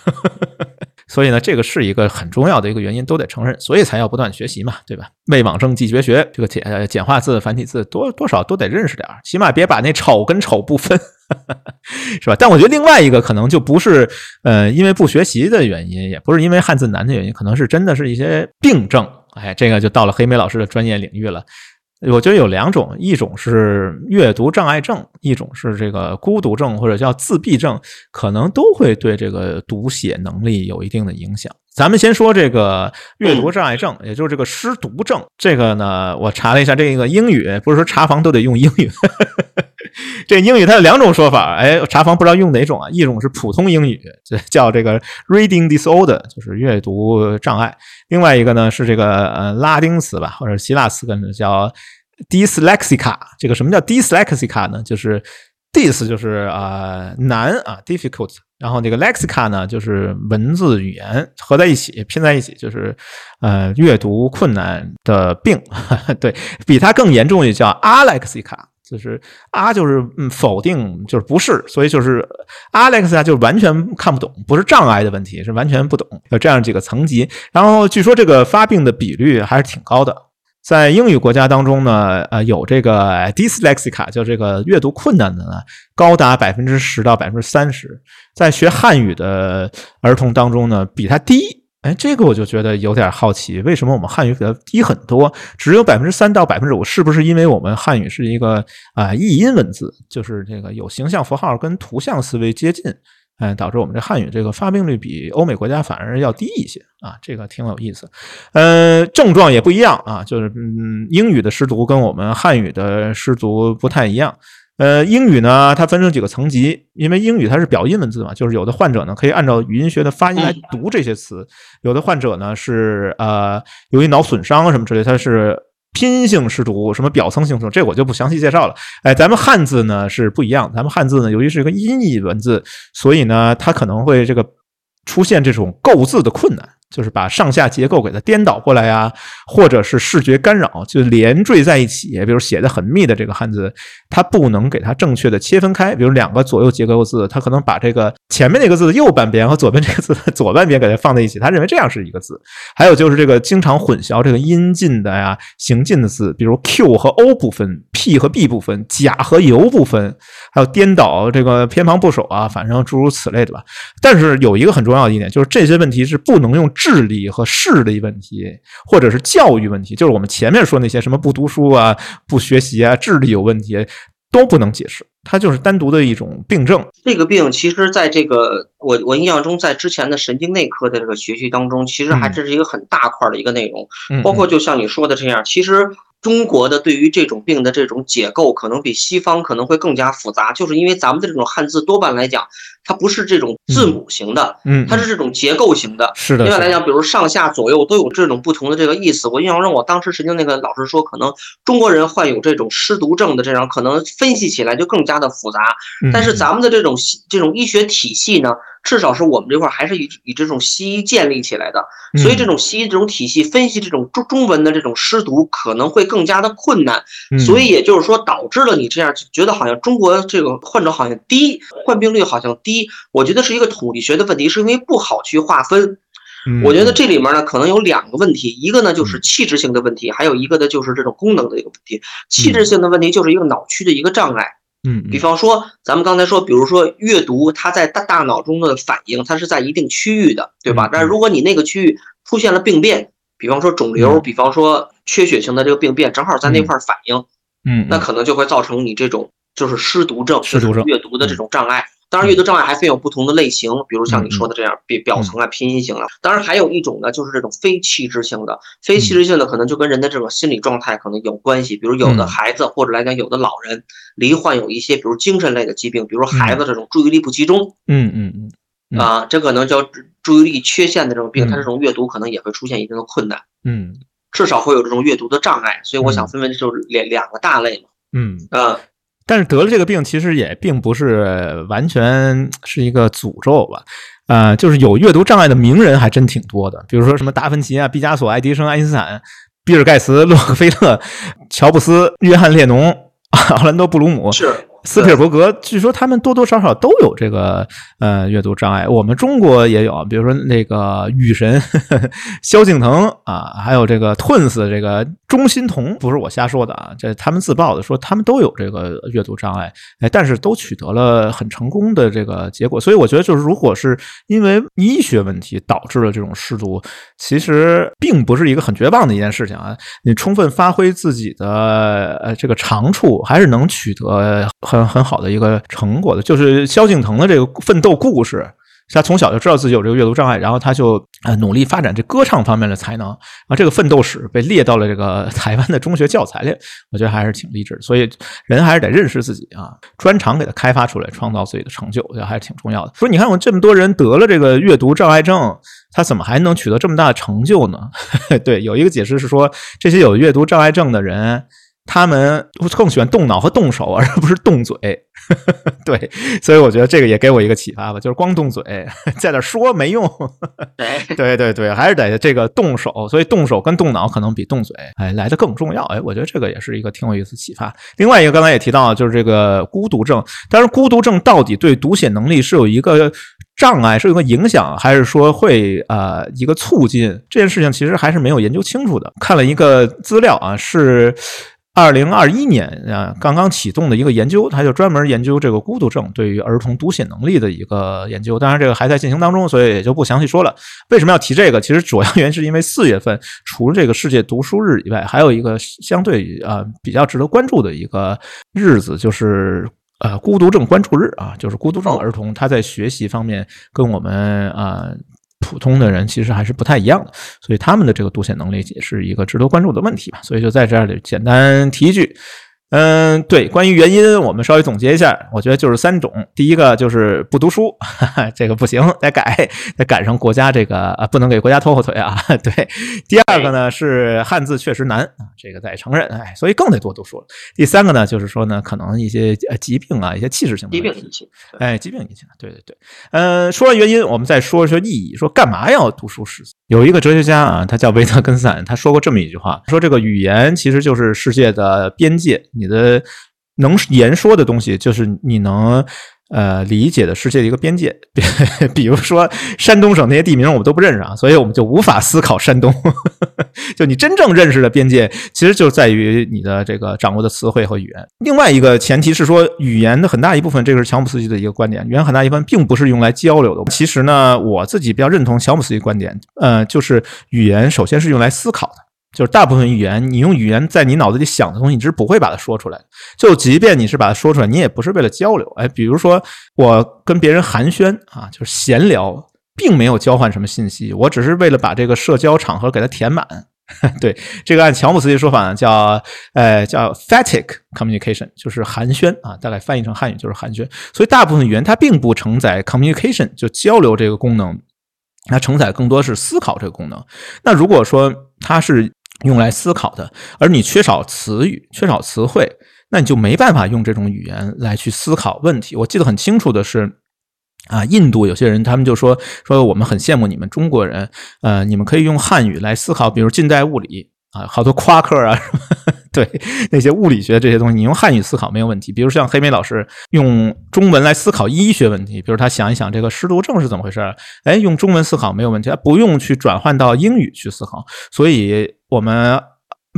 [LAUGHS] 所以呢，这个是一个很重要的一个原因，都得承认，所以才要不断学习嘛，对吧？为往圣继绝学，这个简简化字、繁体字，多多少都得认识点儿，起码别把那丑跟丑不分，[LAUGHS] 是吧？但我觉得另外一个可能就不是呃，因为不学习的原因，也不是因为汉字难的原因，可能是真的是一些病症。哎，这个就到了黑莓老师的专业领域了。我觉得有两种，一种是阅读障碍症，一种是这个孤独症或者叫自闭症，可能都会对这个读写能力有一定的影响。咱们先说这个阅读障碍症，也就是这个失读症。这个呢，我查了一下，这个英语不是说查房都得用英语，[LAUGHS] 这英语它有两种说法。哎，查房不知道用哪种啊？一种是普通英语，这叫这个 reading disorder，就是阅读障碍；另外一个呢是这个呃拉丁词吧，或者希腊词，跟叫 dyslexica。这个什么叫 dyslexica 呢？就是 dis 就是啊难啊 difficult。然后这个 lexica 呢，就是文字语言合在一起拼在一起，就是呃阅读困难的病。[LAUGHS] 对比它更严重也叫 alexica，就是啊就是嗯否定，就是不是，所以就是 Alex 啊就完全看不懂，不是障碍的问题，是完全不懂。有这样几个层级。然后据说这个发病的比率还是挺高的。在英语国家当中呢，呃，有这个 dyslexica，就这个阅读困难的呢，高达百分之十到百分之三十。在学汉语的儿童当中呢，比它低。哎，这个我就觉得有点好奇，为什么我们汉语比它低很多，只有百分之三到百分之五？是不是因为我们汉语是一个啊译音文字，就是这个有形象符号跟图像思维接近？哎，导致我们这汉语这个发病率比欧美国家反而要低一些啊，这个挺有意思。呃，症状也不一样啊，就是嗯，英语的失读跟我们汉语的失读不太一样。呃，英语呢，它分成几个层级，因为英语它是表音文字嘛，就是有的患者呢可以按照语音学的发音来读这些词，有的患者呢是呃由于脑损伤什么之类，它是。拼音性失读，什么表层性失读，这我就不详细介绍了。哎，咱们汉字呢是不一样，咱们汉字呢由于是一个音译文字，所以呢它可能会这个出现这种构字的困难。就是把上下结构给它颠倒过来呀，或者是视觉干扰，就连缀在一起。比如写的很密的这个汉字，它不能给它正确的切分开。比如两个左右结构字，它可能把这个前面那个字的右半边和左边这个字的左半边给它放在一起，他认为这样是一个字。还有就是这个经常混淆这个音近的呀、行进的字，比如 Q 和 O 不分，P 和 B 不分，甲和尤不分，还有颠倒这个偏旁部首啊，反正诸如此类的吧。但是有一个很重要的一点，就是这些问题是不能用。智力和视力问题，或者是教育问题，就是我们前面说那些什么不读书啊、不学习啊、智力有问题，都不能解释。它就是单独的一种病症。这个病其实在这个我我印象中，在之前的神经内科的这个学习当中，其实还真是一个很大块的一个内容。包括就像你说的这样，其实。中国的对于这种病的这种解构，可能比西方可能会更加复杂，就是因为咱们的这种汉字多半来讲，它不是这种字母型的，嗯，它是这种结构型的。是的。另外来讲，比如上下左右都有这种不同的这个意思。我印象中，我当时神经那个老师说，可能中国人患有这种失读症的这样，可能分析起来就更加的复杂。但是咱们的这种这种医学体系呢？至少是我们这块还是以以这种西医建立起来的，所以这种西医这种体系分析这种中中文的这种失读可能会更加的困难，所以也就是说导致了你这样觉得好像中国这个患者好像低，患病率好像低，我觉得是一个统计学的问题，是因为不好去划分。我觉得这里面呢可能有两个问题，一个呢就是器质性的问题，还有一个呢就是这种功能的一个问题。器质性的问题就是一个脑区的一个障碍。嗯，比方说咱们刚才说，比如说阅读，它在大大脑中的反应，它是在一定区域的，对吧？但如果你那个区域出现了病变，比方说肿瘤，比方说缺血性的这个病变，正好在那块反应，嗯，那可能就会造成你这种就是失读症，失读症阅读的这种障碍。当然，阅读障碍还分有不同的类型，比如像你说的这样，表表层啊、拼音型啊。当然，还有一种呢，就是这种非气质性的。非气质性的可能就跟人的这种心理状态可能有关系。比如有的孩子或者来讲有的老人罹患有一些，比如精神类的疾病，比如说孩子这种注意力不集中，嗯嗯嗯，啊，这可能叫注意力缺陷的这种病，他这种阅读可能也会出现一定的困难。嗯，至少会有这种阅读的障碍。所以我想分为就是两两个大类嘛。嗯啊。但是得了这个病，其实也并不是完全是一个诅咒吧？呃，就是有阅读障碍的名人还真挺多的，比如说什么达芬奇啊、毕加索、爱迪生、爱因斯坦、比尔盖茨、洛克菲勒、乔布斯、约翰列侬、奥兰多布鲁姆。是。斯皮尔伯格，据说他们多多少少都有这个呃阅读障碍。我们中国也有，比如说那个雨神 [LAUGHS] 萧敬腾啊，还有这个 Twins 这个钟欣桐，不是我瞎说的啊，这他们自曝的，说他们都有这个阅读障碍，哎，但是都取得了很成功的这个结果。所以我觉得，就是如果是因为医学问题导致了这种失读，其实并不是一个很绝望的一件事情啊。你充分发挥自己的呃这个长处，还是能取得。很很好的一个成果的，就是萧敬腾的这个奋斗故事。他从小就知道自己有这个阅读障碍，然后他就呃努力发展这歌唱方面的才能。啊，这个奋斗史被列到了这个 [LAUGHS] 台湾的中学教材里，我觉得还是挺励志。所以人还是得认识自己啊，专长给他开发出来，创造自己的成就，我觉得还是挺重要的。说你看，我这么多人得了这个阅读障碍症，他怎么还能取得这么大的成就呢？[LAUGHS] 对，有一个解释是说，这些有阅读障碍症的人。他们更喜欢动脑和动手，而不是动嘴。[LAUGHS] 对，所以我觉得这个也给我一个启发吧，就是光动嘴 [LAUGHS] 在那说没用。[LAUGHS] 对对对，还是得这个动手。所以动手跟动脑可能比动嘴哎来的更重要。哎，我觉得这个也是一个挺有意思启发。另外一个刚才也提到，就是这个孤独症。但是孤独症到底对读写能力是有一个障碍，是有个影响，还是说会呃一个促进？这件事情其实还是没有研究清楚的。看了一个资料啊，是。二零二一年啊，刚刚启动的一个研究，它就专门研究这个孤独症对于儿童读写能力的一个研究。当然，这个还在进行当中，所以也就不详细说了。为什么要提这个？其实主要原因是因为四月份除了这个世界读书日以外，还有一个相对啊比较值得关注的一个日子，就是呃孤独症关注日啊，就是孤独症儿童他在学习方面跟我们啊。普通的人其实还是不太一样的，所以他们的这个读写能力也是一个值得关注的问题吧。所以就在这里简单提一句。嗯，对，关于原因，我们稍微总结一下，我觉得就是三种。第一个就是不读书，哈哈这个不行，得改，得赶上国家这个啊，不能给国家拖后腿啊。[LAUGHS] 对，第二个呢是汉字确实难啊，这个得承认，哎，所以更得多读书了。第三个呢就是说呢，可能一些呃疾病啊，一些气质性的疾病引起，哎，疾病引起的，对对对。嗯，说完原因，我们再说说意义，说干嘛要读书识字？有一个哲学家啊，他叫维特根斯坦，他说过这么一句话，说这个语言其实就是世界的边界。你的能言说的东西，就是你能呃理解的世界的一个边界。[LAUGHS] 比如说山东省那些地名，我们都不认识啊，所以我们就无法思考山东。[LAUGHS] 就你真正认识的边界，其实就在于你的这个掌握的词汇和语言。另外一个前提是说，语言的很大一部分，这个是乔姆斯基的一个观点，语言很大一部分并不是用来交流的。其实呢，我自己比较认同乔姆斯基观点，呃，就是语言首先是用来思考的。就是大部分语言，你用语言在你脑子里想的东西，你是不会把它说出来。就即便你是把它说出来，你也不是为了交流。哎，比如说我跟别人寒暄啊，就是闲聊，并没有交换什么信息，我只是为了把这个社交场合给它填满。[LAUGHS] 对，这个按乔姆斯基说法呢，叫呃叫 fatigue communication，就是寒暄啊，大概翻译成汉语就是寒暄。所以大部分语言它并不承载 communication 就交流这个功能，它承载更多是思考这个功能。那如果说它是用来思考的，而你缺少词语、缺少词汇，那你就没办法用这种语言来去思考问题。我记得很清楚的是，啊，印度有些人他们就说说我们很羡慕你们中国人，呃，你们可以用汉语来思考，比如近代物理啊，好多夸克啊，什 [LAUGHS] 么对那些物理学这些东西，你用汉语思考没有问题。比如像黑莓老师用中文来思考医学问题，比如他想一想这个失读症是怎么回事，哎，用中文思考没有问题，不用去转换到英语去思考。所以。我们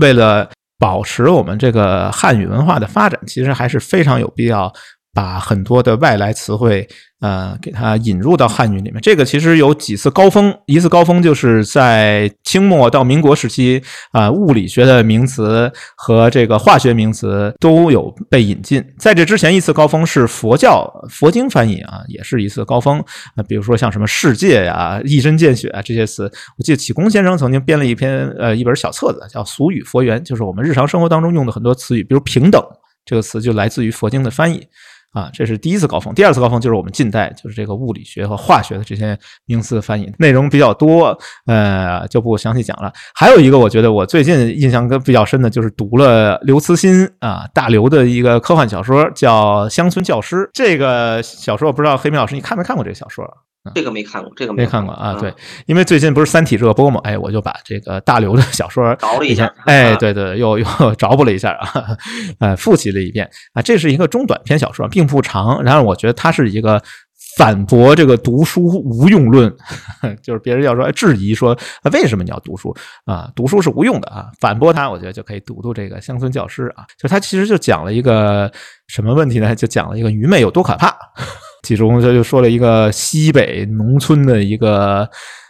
为了保持我们这个汉语文化的发展，其实还是非常有必要。把很多的外来词汇，呃，给它引入到汉语里面。这个其实有几次高峰，一次高峰就是在清末到民国时期，啊，物理学的名词和这个化学名词都有被引进。在这之前，一次高峰是佛教佛经翻译啊，也是一次高峰。啊，比如说像什么世界呀、一针见血啊这些词，我记得启功先生曾经编了一篇呃一本小册子，叫《俗语佛源》，就是我们日常生活当中用的很多词语，比如平等这个词就来自于佛经的翻译。啊，这是第一次高峰。第二次高峰就是我们近代，就是这个物理学和化学的这些名词的翻译，内容比较多，呃，就不详细讲了。还有一个，我觉得我最近印象跟比较深的就是读了刘慈欣啊，大刘的一个科幻小说，叫《乡村教师》。这个小说我不知道黑明老师你看没看过这个小说？这个没看过，这个没看过啊。对，因为最近不是《三体》热播嘛，哎，我就把这个大刘的小说找了一下，哎，对对，又又 [LAUGHS] 找补了一下啊，呃，复习了一遍啊。这是一个中短篇小说，并不长。然后我觉得它是一个反驳这个读书无用论，[LAUGHS] 就是别人要说质疑说为什么你要读书啊？读书是无用的啊。反驳他，我觉得就可以读读这个乡村教师啊。就他其实就讲了一个什么问题呢？就讲了一个愚昧有多可怕。其中他就说了一个西北农村的一个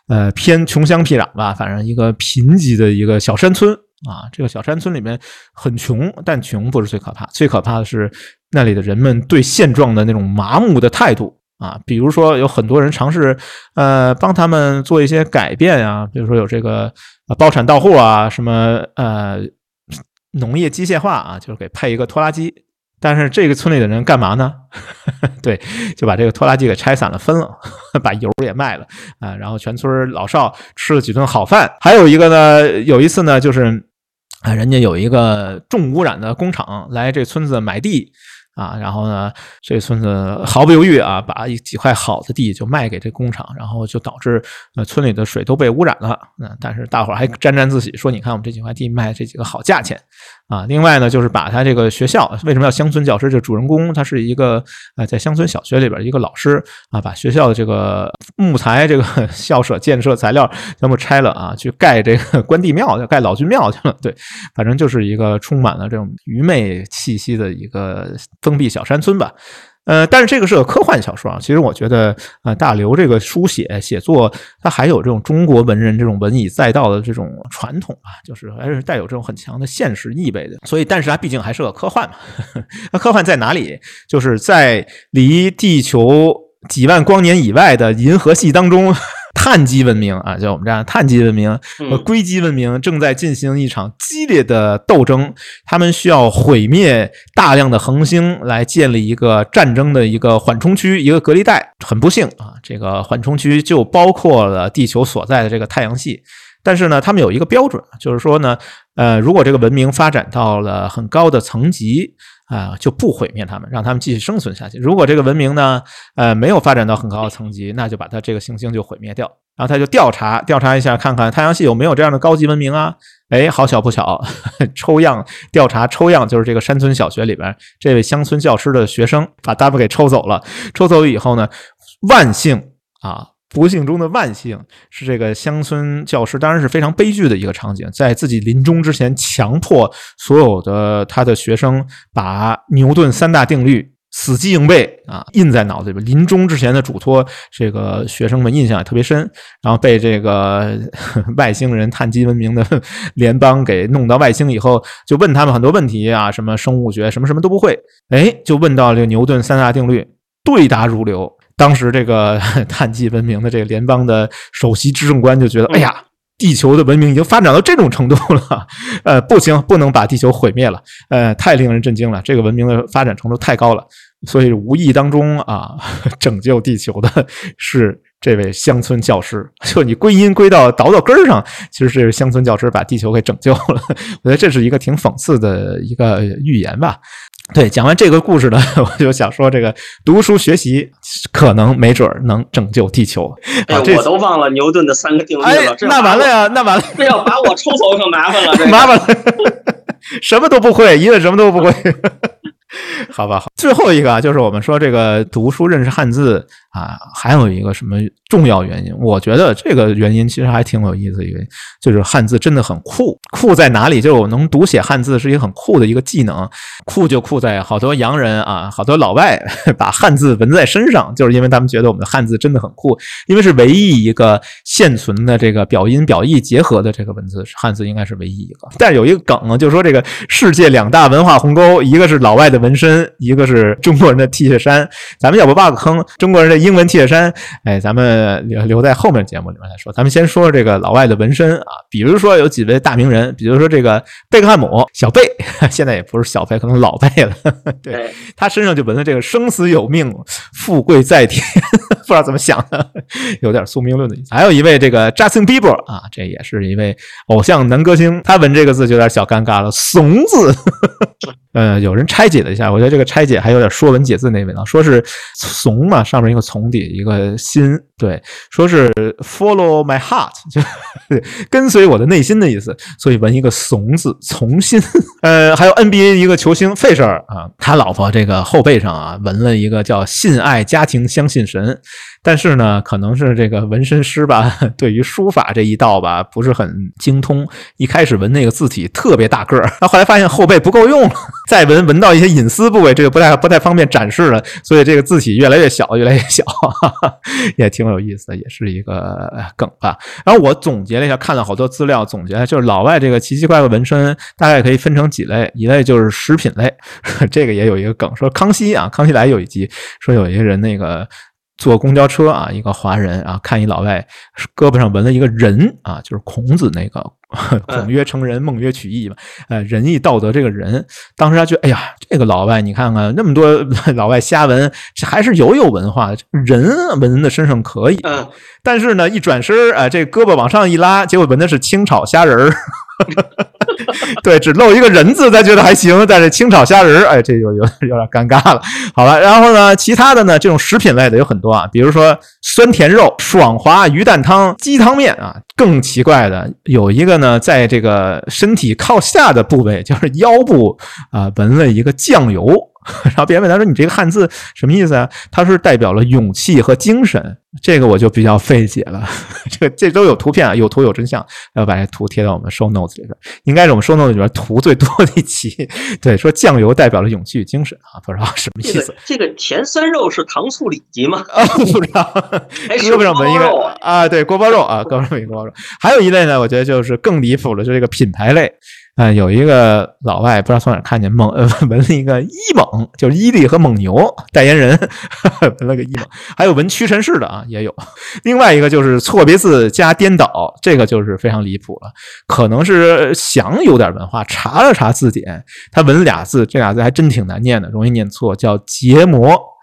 呃偏穷乡僻壤吧，反正一个贫瘠的一个小山村啊。这个小山村里面很穷，但穷不是最可怕，最可怕的是那里的人们对现状的那种麻木的态度啊。比如说有很多人尝试呃帮他们做一些改变啊，比如说有这个包产到户啊，什么呃农业机械化啊，就是给配一个拖拉机。但是这个村里的人干嘛呢？[LAUGHS] 对，就把这个拖拉机给拆散了，分了，[LAUGHS] 把油也卖了啊。然后全村老少吃了几顿好饭。还有一个呢，有一次呢，就是啊，人家有一个重污染的工厂来这村子买地。啊，然后呢，这村子毫不犹豫啊，把一几块好的地就卖给这工厂，然后就导致呃村里的水都被污染了。嗯，但是大伙儿还沾沾自喜，说你看我们这几块地卖这几个好价钱啊。另外呢，就是把他这个学校为什么要乡村教师？这主人公他是一个呃在乡村小学里边一个老师啊，把学校的这个木材这个 [LAUGHS] 校舍建设材料全部拆了啊，去盖这个关帝庙，要盖老君庙去了。对，反正就是一个充满了这种愚昧气息的一个。封闭小山村吧，呃，但是这个是个科幻小说啊。其实我觉得，呃，大刘这个书写写作，他还有这种中国文人这种文以载道的这种传统啊，就是还是带有这种很强的现实意味的。所以，但是它毕竟还是个科幻嘛。[LAUGHS] 那科幻在哪里？就是在离地球几万光年以外的银河系当中。碳基文明啊，就我们这样碳基文明和硅基文明正在进行一场激烈的斗争，他们需要毁灭大量的恒星来建立一个战争的一个缓冲区、一个隔离带。很不幸啊，这个缓冲区就包括了地球所在的这个太阳系。但是呢，他们有一个标准，就是说呢，呃，如果这个文明发展到了很高的层级。啊，就不毁灭他们，让他们继续生存下去。如果这个文明呢，呃，没有发展到很高的层级，那就把它这个行星就毁灭掉。然后他就调查调查一下，看看太阳系有没有这样的高级文明啊？哎，好巧不巧，[LAUGHS] 抽样调查抽样，就是这个山村小学里边这位乡村教师的学生把他们给抽走了。抽走以后呢，万幸啊。不幸中的万幸是这个乡村教师，当然是非常悲剧的一个场景，在自己临终之前，强迫所有的他的学生把牛顿三大定律死记硬背啊，印在脑子里边。临终之前的嘱托，这个学生们印象也特别深。然后被这个外星人碳基文明的 [LAUGHS] 联邦给弄到外星以后，就问他们很多问题啊，什么生物学，什么什么都不会。哎，就问到这个牛顿三大定律，对答如流。当时这个 [LAUGHS] 碳基文明的这个联邦的首席执政官就觉得，哎呀，地球的文明已经发展到这种程度了，[LAUGHS] 呃，不行，不能把地球毁灭了，呃，太令人震惊了，这个文明的发展程度太高了，所以无意当中啊，[LAUGHS] 拯救地球的是。这位乡村教师，就你归因归到倒到根儿上，其实是乡村教师把地球给拯救了。我觉得这是一个挺讽刺的一个预言吧。对，讲完这个故事呢，[LAUGHS] 我就想说，这个读书学习可能没准能拯救地球。哎，我都忘了牛顿的三个定律了。那完了呀，那完了，这要把我抽走可麻烦了，麻烦了，什么都不会，一个什么都不会。[LAUGHS] 好吧，好。最后一个啊就是我们说这个读书认识汉字啊，还有一个什么重要原因？我觉得这个原因其实还挺有意思的，原因就是汉字真的很酷。酷在哪里？就是我能读写汉字是一个很酷的一个技能。酷就酷在好多洋人啊，好多老外 [LAUGHS] 把汉字纹在身上，就是因为他们觉得我们的汉字真的很酷，因为是唯一一个现存的这个表音表意结合的这个文字，汉字应该是唯一一个。但是有一个梗，就是说这个世界两大文化鸿沟，一个是老外的纹身，一个是中国人的 T 恤衫。咱们要不挖个坑？中国人的英文 T 恤衫，哎，咱们留留在后面节目里面再说。咱们先说这个老外的纹身啊，比如说有几位大名人，比如说这个贝克汉姆，小贝，[LAUGHS] 现在也不是小贝，可能老贝了。[LAUGHS] 对他身上就纹了这个“生死有命，富贵在天”，[LAUGHS] 不知道怎么想的，有点宿命论的意思。还有一位这个 Justin Bieber 啊，这也是一位偶像男歌星，他纹这个字就有点小尴尬了，“怂”字。呃，有人拆解了一下，我觉得这个拆解还有点说文解字那味道，说是“怂”嘛，上面一个“从”底一个“心”，对，说是 “follow my heart”，就跟随我的内心的意思，所以纹一个“怂”字，从心。呃，还有 NBA 一个球星费舍尔啊，他老婆这个后背上啊纹了一个叫“信爱家庭，相信神”。但是呢，可能是这个纹身师吧，对于书法这一道吧不是很精通。一开始纹那个字体特别大个儿，后来发现后背不够用了，再纹纹到一些隐私部位，这个不太不太方便展示了，所以这个字体越来越小，越来越小，哈哈 [LAUGHS] 也挺有意思的，也是一个梗吧。然后我总结了一下，看了好多资料，总结就是老外这个奇奇怪怪纹身大概可以分成几类，一类就是食品类，[LAUGHS] 这个也有一个梗，说康熙啊，康熙来有一集说有一个人那个。坐公交车啊，一个华人啊，看一老外胳膊上纹了一个人啊，就是孔子那个“ [LAUGHS] 孔曰成人，孟曰取义”嘛，呃，仁义道德这个人，当时他觉得，哎呀，这个老外你看看那么多老外瞎纹，还是有有文化的，人纹的身上可以，但是呢，一转身啊，这胳膊往上一拉，结果纹的是清炒虾仁儿。[LAUGHS] [LAUGHS] 对，只露一个人字，他觉得还行。但是清炒虾仁儿，哎，这就有有点尴尬了。好了，然后呢，其他的呢，这种食品类的有很多啊，比如说酸甜肉、爽滑鱼蛋汤、鸡汤面啊。更奇怪的有一个呢，在这个身体靠下的部位，就是腰部啊，纹了一个酱油。[LAUGHS] 然后别人问他说：“你这个汉字什么意思啊？”他是代表了勇气和精神，这个我就比较费解了。[LAUGHS] 这这都有图片啊，有图有真相，要把这图贴到我们 show notes 里边，应该是我们 show notes 里边图最多的一期。对，说酱油代表了勇气与精神啊，不知道什么意思。这个甜酸肉是糖醋里脊吗？啊，不知道。[LAUGHS] 胳膊上纹一个啊，对，锅包肉啊，胳膊上纹锅包肉。还有一类呢，我觉得就是更离谱了，就这个品牌类。啊，有一个老外不知道从哪看见蒙呃纹了一个伊蒙，就是伊利和蒙牛代言人 [LAUGHS] 纹了个伊蒙，还有纹屈臣氏的啊也有。[LAUGHS] 另外一个就是错别字加颠倒，这个就是非常离谱了，可能是想有点文化，查了查字典，他纹俩字，这俩字还真挺难念的，容易念错，叫结膜。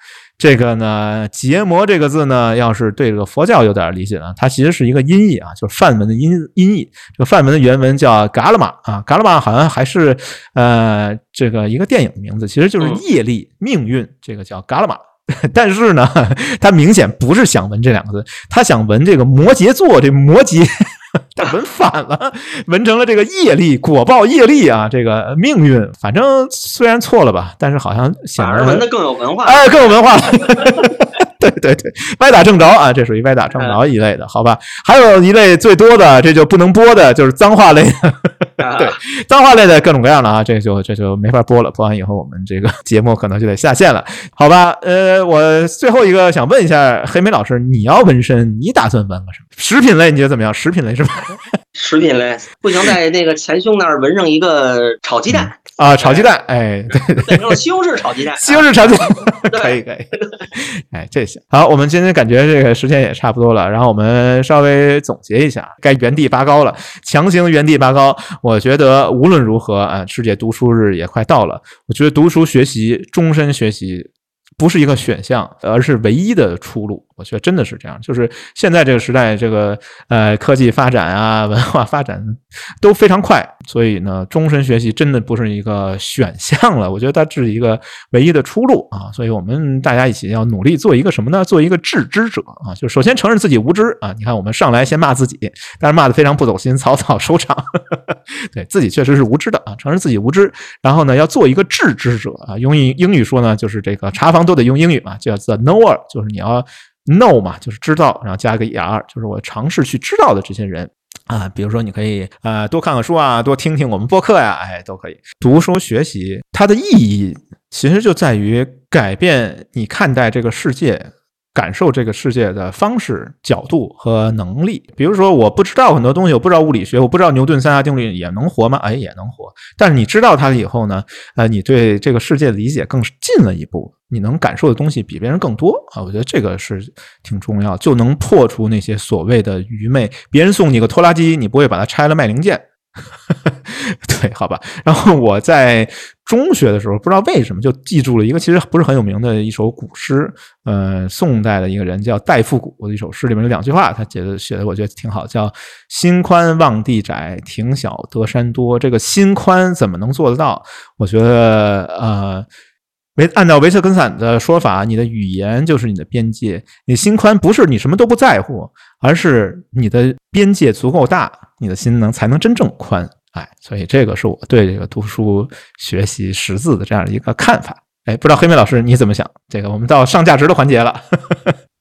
这个呢，结魔这个字呢，要是对这个佛教有点理解啊，它其实是一个音译啊，就是梵文的音音译。这个梵文的原文叫嘎拉玛啊，嘎拉玛好像还是呃这个一个电影的名字，其实就是业力命运，这个叫嘎拉玛。[LAUGHS] 但是呢，他明显不是想纹这两个字，他想纹这个摩羯座这摩羯。[LAUGHS] 他纹反了，闻成了这个业力果报业力啊，这个命运，反正虽然错了吧，但是好像显而闻的更有文化，哎，更有文化。[LAUGHS] [LAUGHS] 对对对，歪打正着啊，这属于歪打正着一类的，好吧？还有一类最多的，这就不能播的，就是脏话类。[LAUGHS] 对，脏话类的各种各样的啊，这就 [LAUGHS] 这就没法播了，播完以后我们这个节目可能就得下线了，好吧？呃，我最后一个想问一下黑莓老师，你要纹身，你打算纹个什么？食品类你觉得怎么样？食品类是吧？食品类不行，在那个前胸那儿纹上一个炒鸡蛋。啊，炒鸡蛋，哎，对对，西红柿炒鸡蛋，[LAUGHS] 西红柿炒鸡蛋 [LAUGHS] [LAUGHS] 可以可以，哎，这行好，我们今天感觉这个时间也差不多了，然后我们稍微总结一下，该原地拔高了，强行原地拔高。我觉得无论如何啊，世界读书日也快到了，我觉得读书学习，终身学习。不是一个选项，而是唯一的出路。我觉得真的是这样，就是现在这个时代，这个呃科技发展啊，文化发展都非常快，所以呢，终身学习真的不是一个选项了。我觉得它是一个唯一的出路啊。所以我们大家一起要努力做一个什么呢？做一个智知者啊，就首先承认自己无知啊。你看我们上来先骂自己，但是骂的非常不走心，草草收场。[LAUGHS] 对自己确实是无知的啊，承认自己无知，然后呢，要做一个智知者啊。用英英语说呢，就是这个查房都得用英语嘛，叫 the knower，就是你要。Know 嘛，就是知道，然后加个 er，就是我尝试去知道的这些人啊，比如说你可以啊多看看书啊，多听听我们播客呀，哎，都可以。读书学习它的意义其实就在于改变你看待这个世界。感受这个世界的方式、角度和能力。比如说，我不知道很多东西，我不知道物理学，我不知道牛顿三大定律也能活吗？哎，也能活。但是你知道它了以后呢？呃，你对这个世界的理解更近了一步，你能感受的东西比别人更多啊！我觉得这个是挺重要，就能破除那些所谓的愚昧。别人送你个拖拉机，你不会把它拆了卖零件。[LAUGHS] 对，好吧。然后我在中学的时候，不知道为什么就记住了一个其实不是很有名的一首古诗。呃，宋代的一个人叫戴复古的一首诗，里面有两句话，他写的写的我觉得挺好，叫“心宽望地窄，庭小得山多”。这个心宽怎么能做得到？我觉得，呃。维按照维特根斯坦的说法，你的语言就是你的边界。你心宽不是你什么都不在乎，而是你的边界足够大，你的心能才能真正宽。哎，所以这个是我对这个读书学习识字的这样的一个看法。哎，不知道黑妹老师你怎么想？这个我们到上价值的环节了。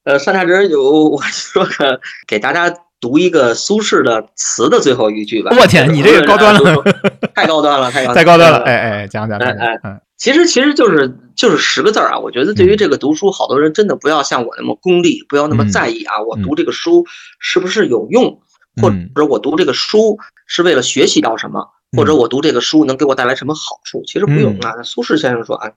呃，上价值有我说个给大家。读一个苏轼的词的最后一句吧。我天，你这个高端了，[LAUGHS] 太高端了，太高 [LAUGHS] 太高端了。哎哎，讲讲，哎哎，其实其实就是就是十个字儿啊。我觉得对于这个读书，好多人真的不要像我那么功利，不要那么在意啊。我读这个书是不是有用，或者我读这个书是为了学习到什么，或者我读这个书能给我带来什么好处？其实不用啊。苏轼先生说啊：“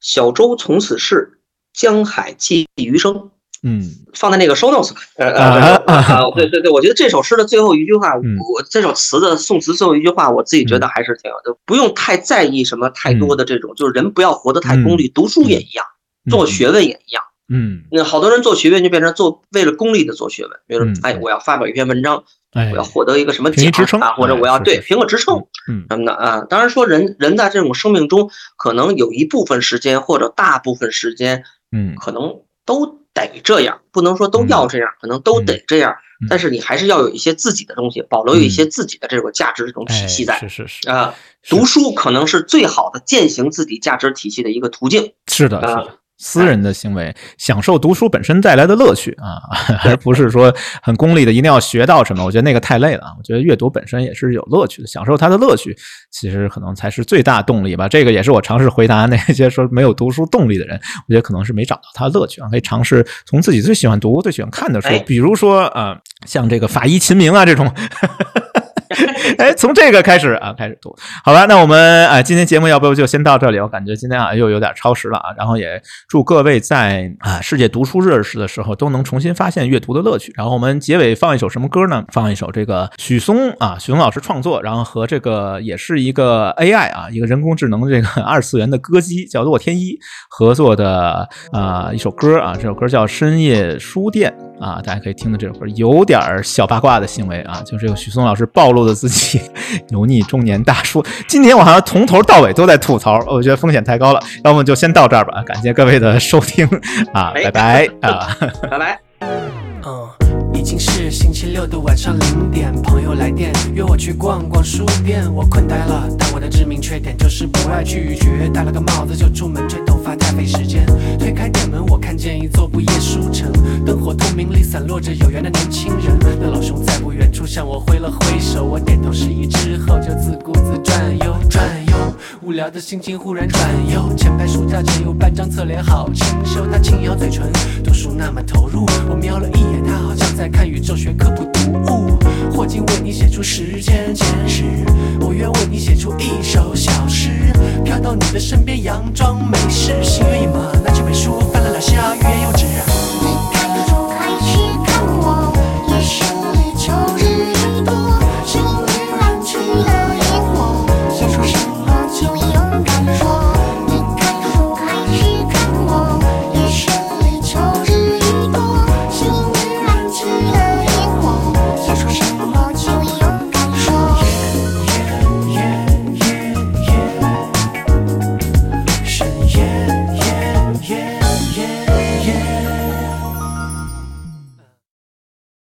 小舟从此逝，江海寄余生。”嗯，放在那个 show notes，呃呃，对对对，我觉得这首诗的最后一句话，我这首词的宋词最后一句话，我自己觉得还是挺，就不用太在意什么太多的这种，就是人不要活得太功利，读书也一样，做学问也一样，嗯，那好多人做学问就变成做为了功利的做学问，比如说，哎，我要发表一篇文章，我要获得一个什么奖啊，或者我要对评个职称，嗯，什么的啊，当然说人人在这种生命中，可能有一部分时间或者大部分时间，嗯，可能都。得这样，不能说都要这样，可能都得这样。但是你还是要有一些自己的东西，保留有一些自己的这种价值这种体系在。是是是啊，读书可能是最好的践行自己价值体系的一个途径。是的，是的。私人的行为，享受读书本身带来的乐趣啊，[LAUGHS] 而不是说很功利的一定要学到什么。我觉得那个太累了啊。我觉得阅读本身也是有乐趣的，享受它的乐趣，其实可能才是最大动力吧。这个也是我尝试回答那些说没有读书动力的人，我觉得可能是没找到它的乐趣啊。可以尝试从自己最喜欢读、最喜欢看的书，比如说啊，像这个法医秦明啊这种。[LAUGHS] 哎，从这个开始啊，开始读，好吧？那我们啊，今天节目要不就先到这里？我感觉今天啊又有点超时了啊。然后也祝各位在啊世界读书日的时候都能重新发现阅读的乐趣。然后我们结尾放一首什么歌呢？放一首这个许嵩啊，许嵩老师创作，然后和这个也是一个 AI 啊，一个人工智能这个 [LAUGHS] 二次元的歌姬叫洛天依合作的啊一首歌啊，这首歌叫《深夜书店》啊，大家可以听的这首歌有点小八卦的行为啊，就这个许嵩老师暴露的自己。[LAUGHS] 油腻中年大叔，今天我好像从头到尾都在吐槽，我觉得风险太高了，要么就先到这儿吧，感谢各位的收听啊，拜拜 [LAUGHS] 啊，拜拜。已经是星期六的晚上零点，朋友来电约我去逛逛书店，我困呆了。但我的致命缺点就是不爱拒绝，戴了个帽子就出门，吹头发太费时间。推开店门，我看见一座不夜书城，灯火通明里散落着有缘的年轻人。那老兄在不远处向我挥了挥手，我点头示意之后就自顾自转悠转悠。无聊的心情忽然转悠，前排书架前有半张侧脸好清秀，他轻咬嘴唇，读书那么投入。我瞄了一眼，他好像在。看宇宙学科普读物霍金为你写出时间简史我愿为你写出一首小诗飘到你的身边佯装没事心猿意马拿起本书翻了两下欲言又止。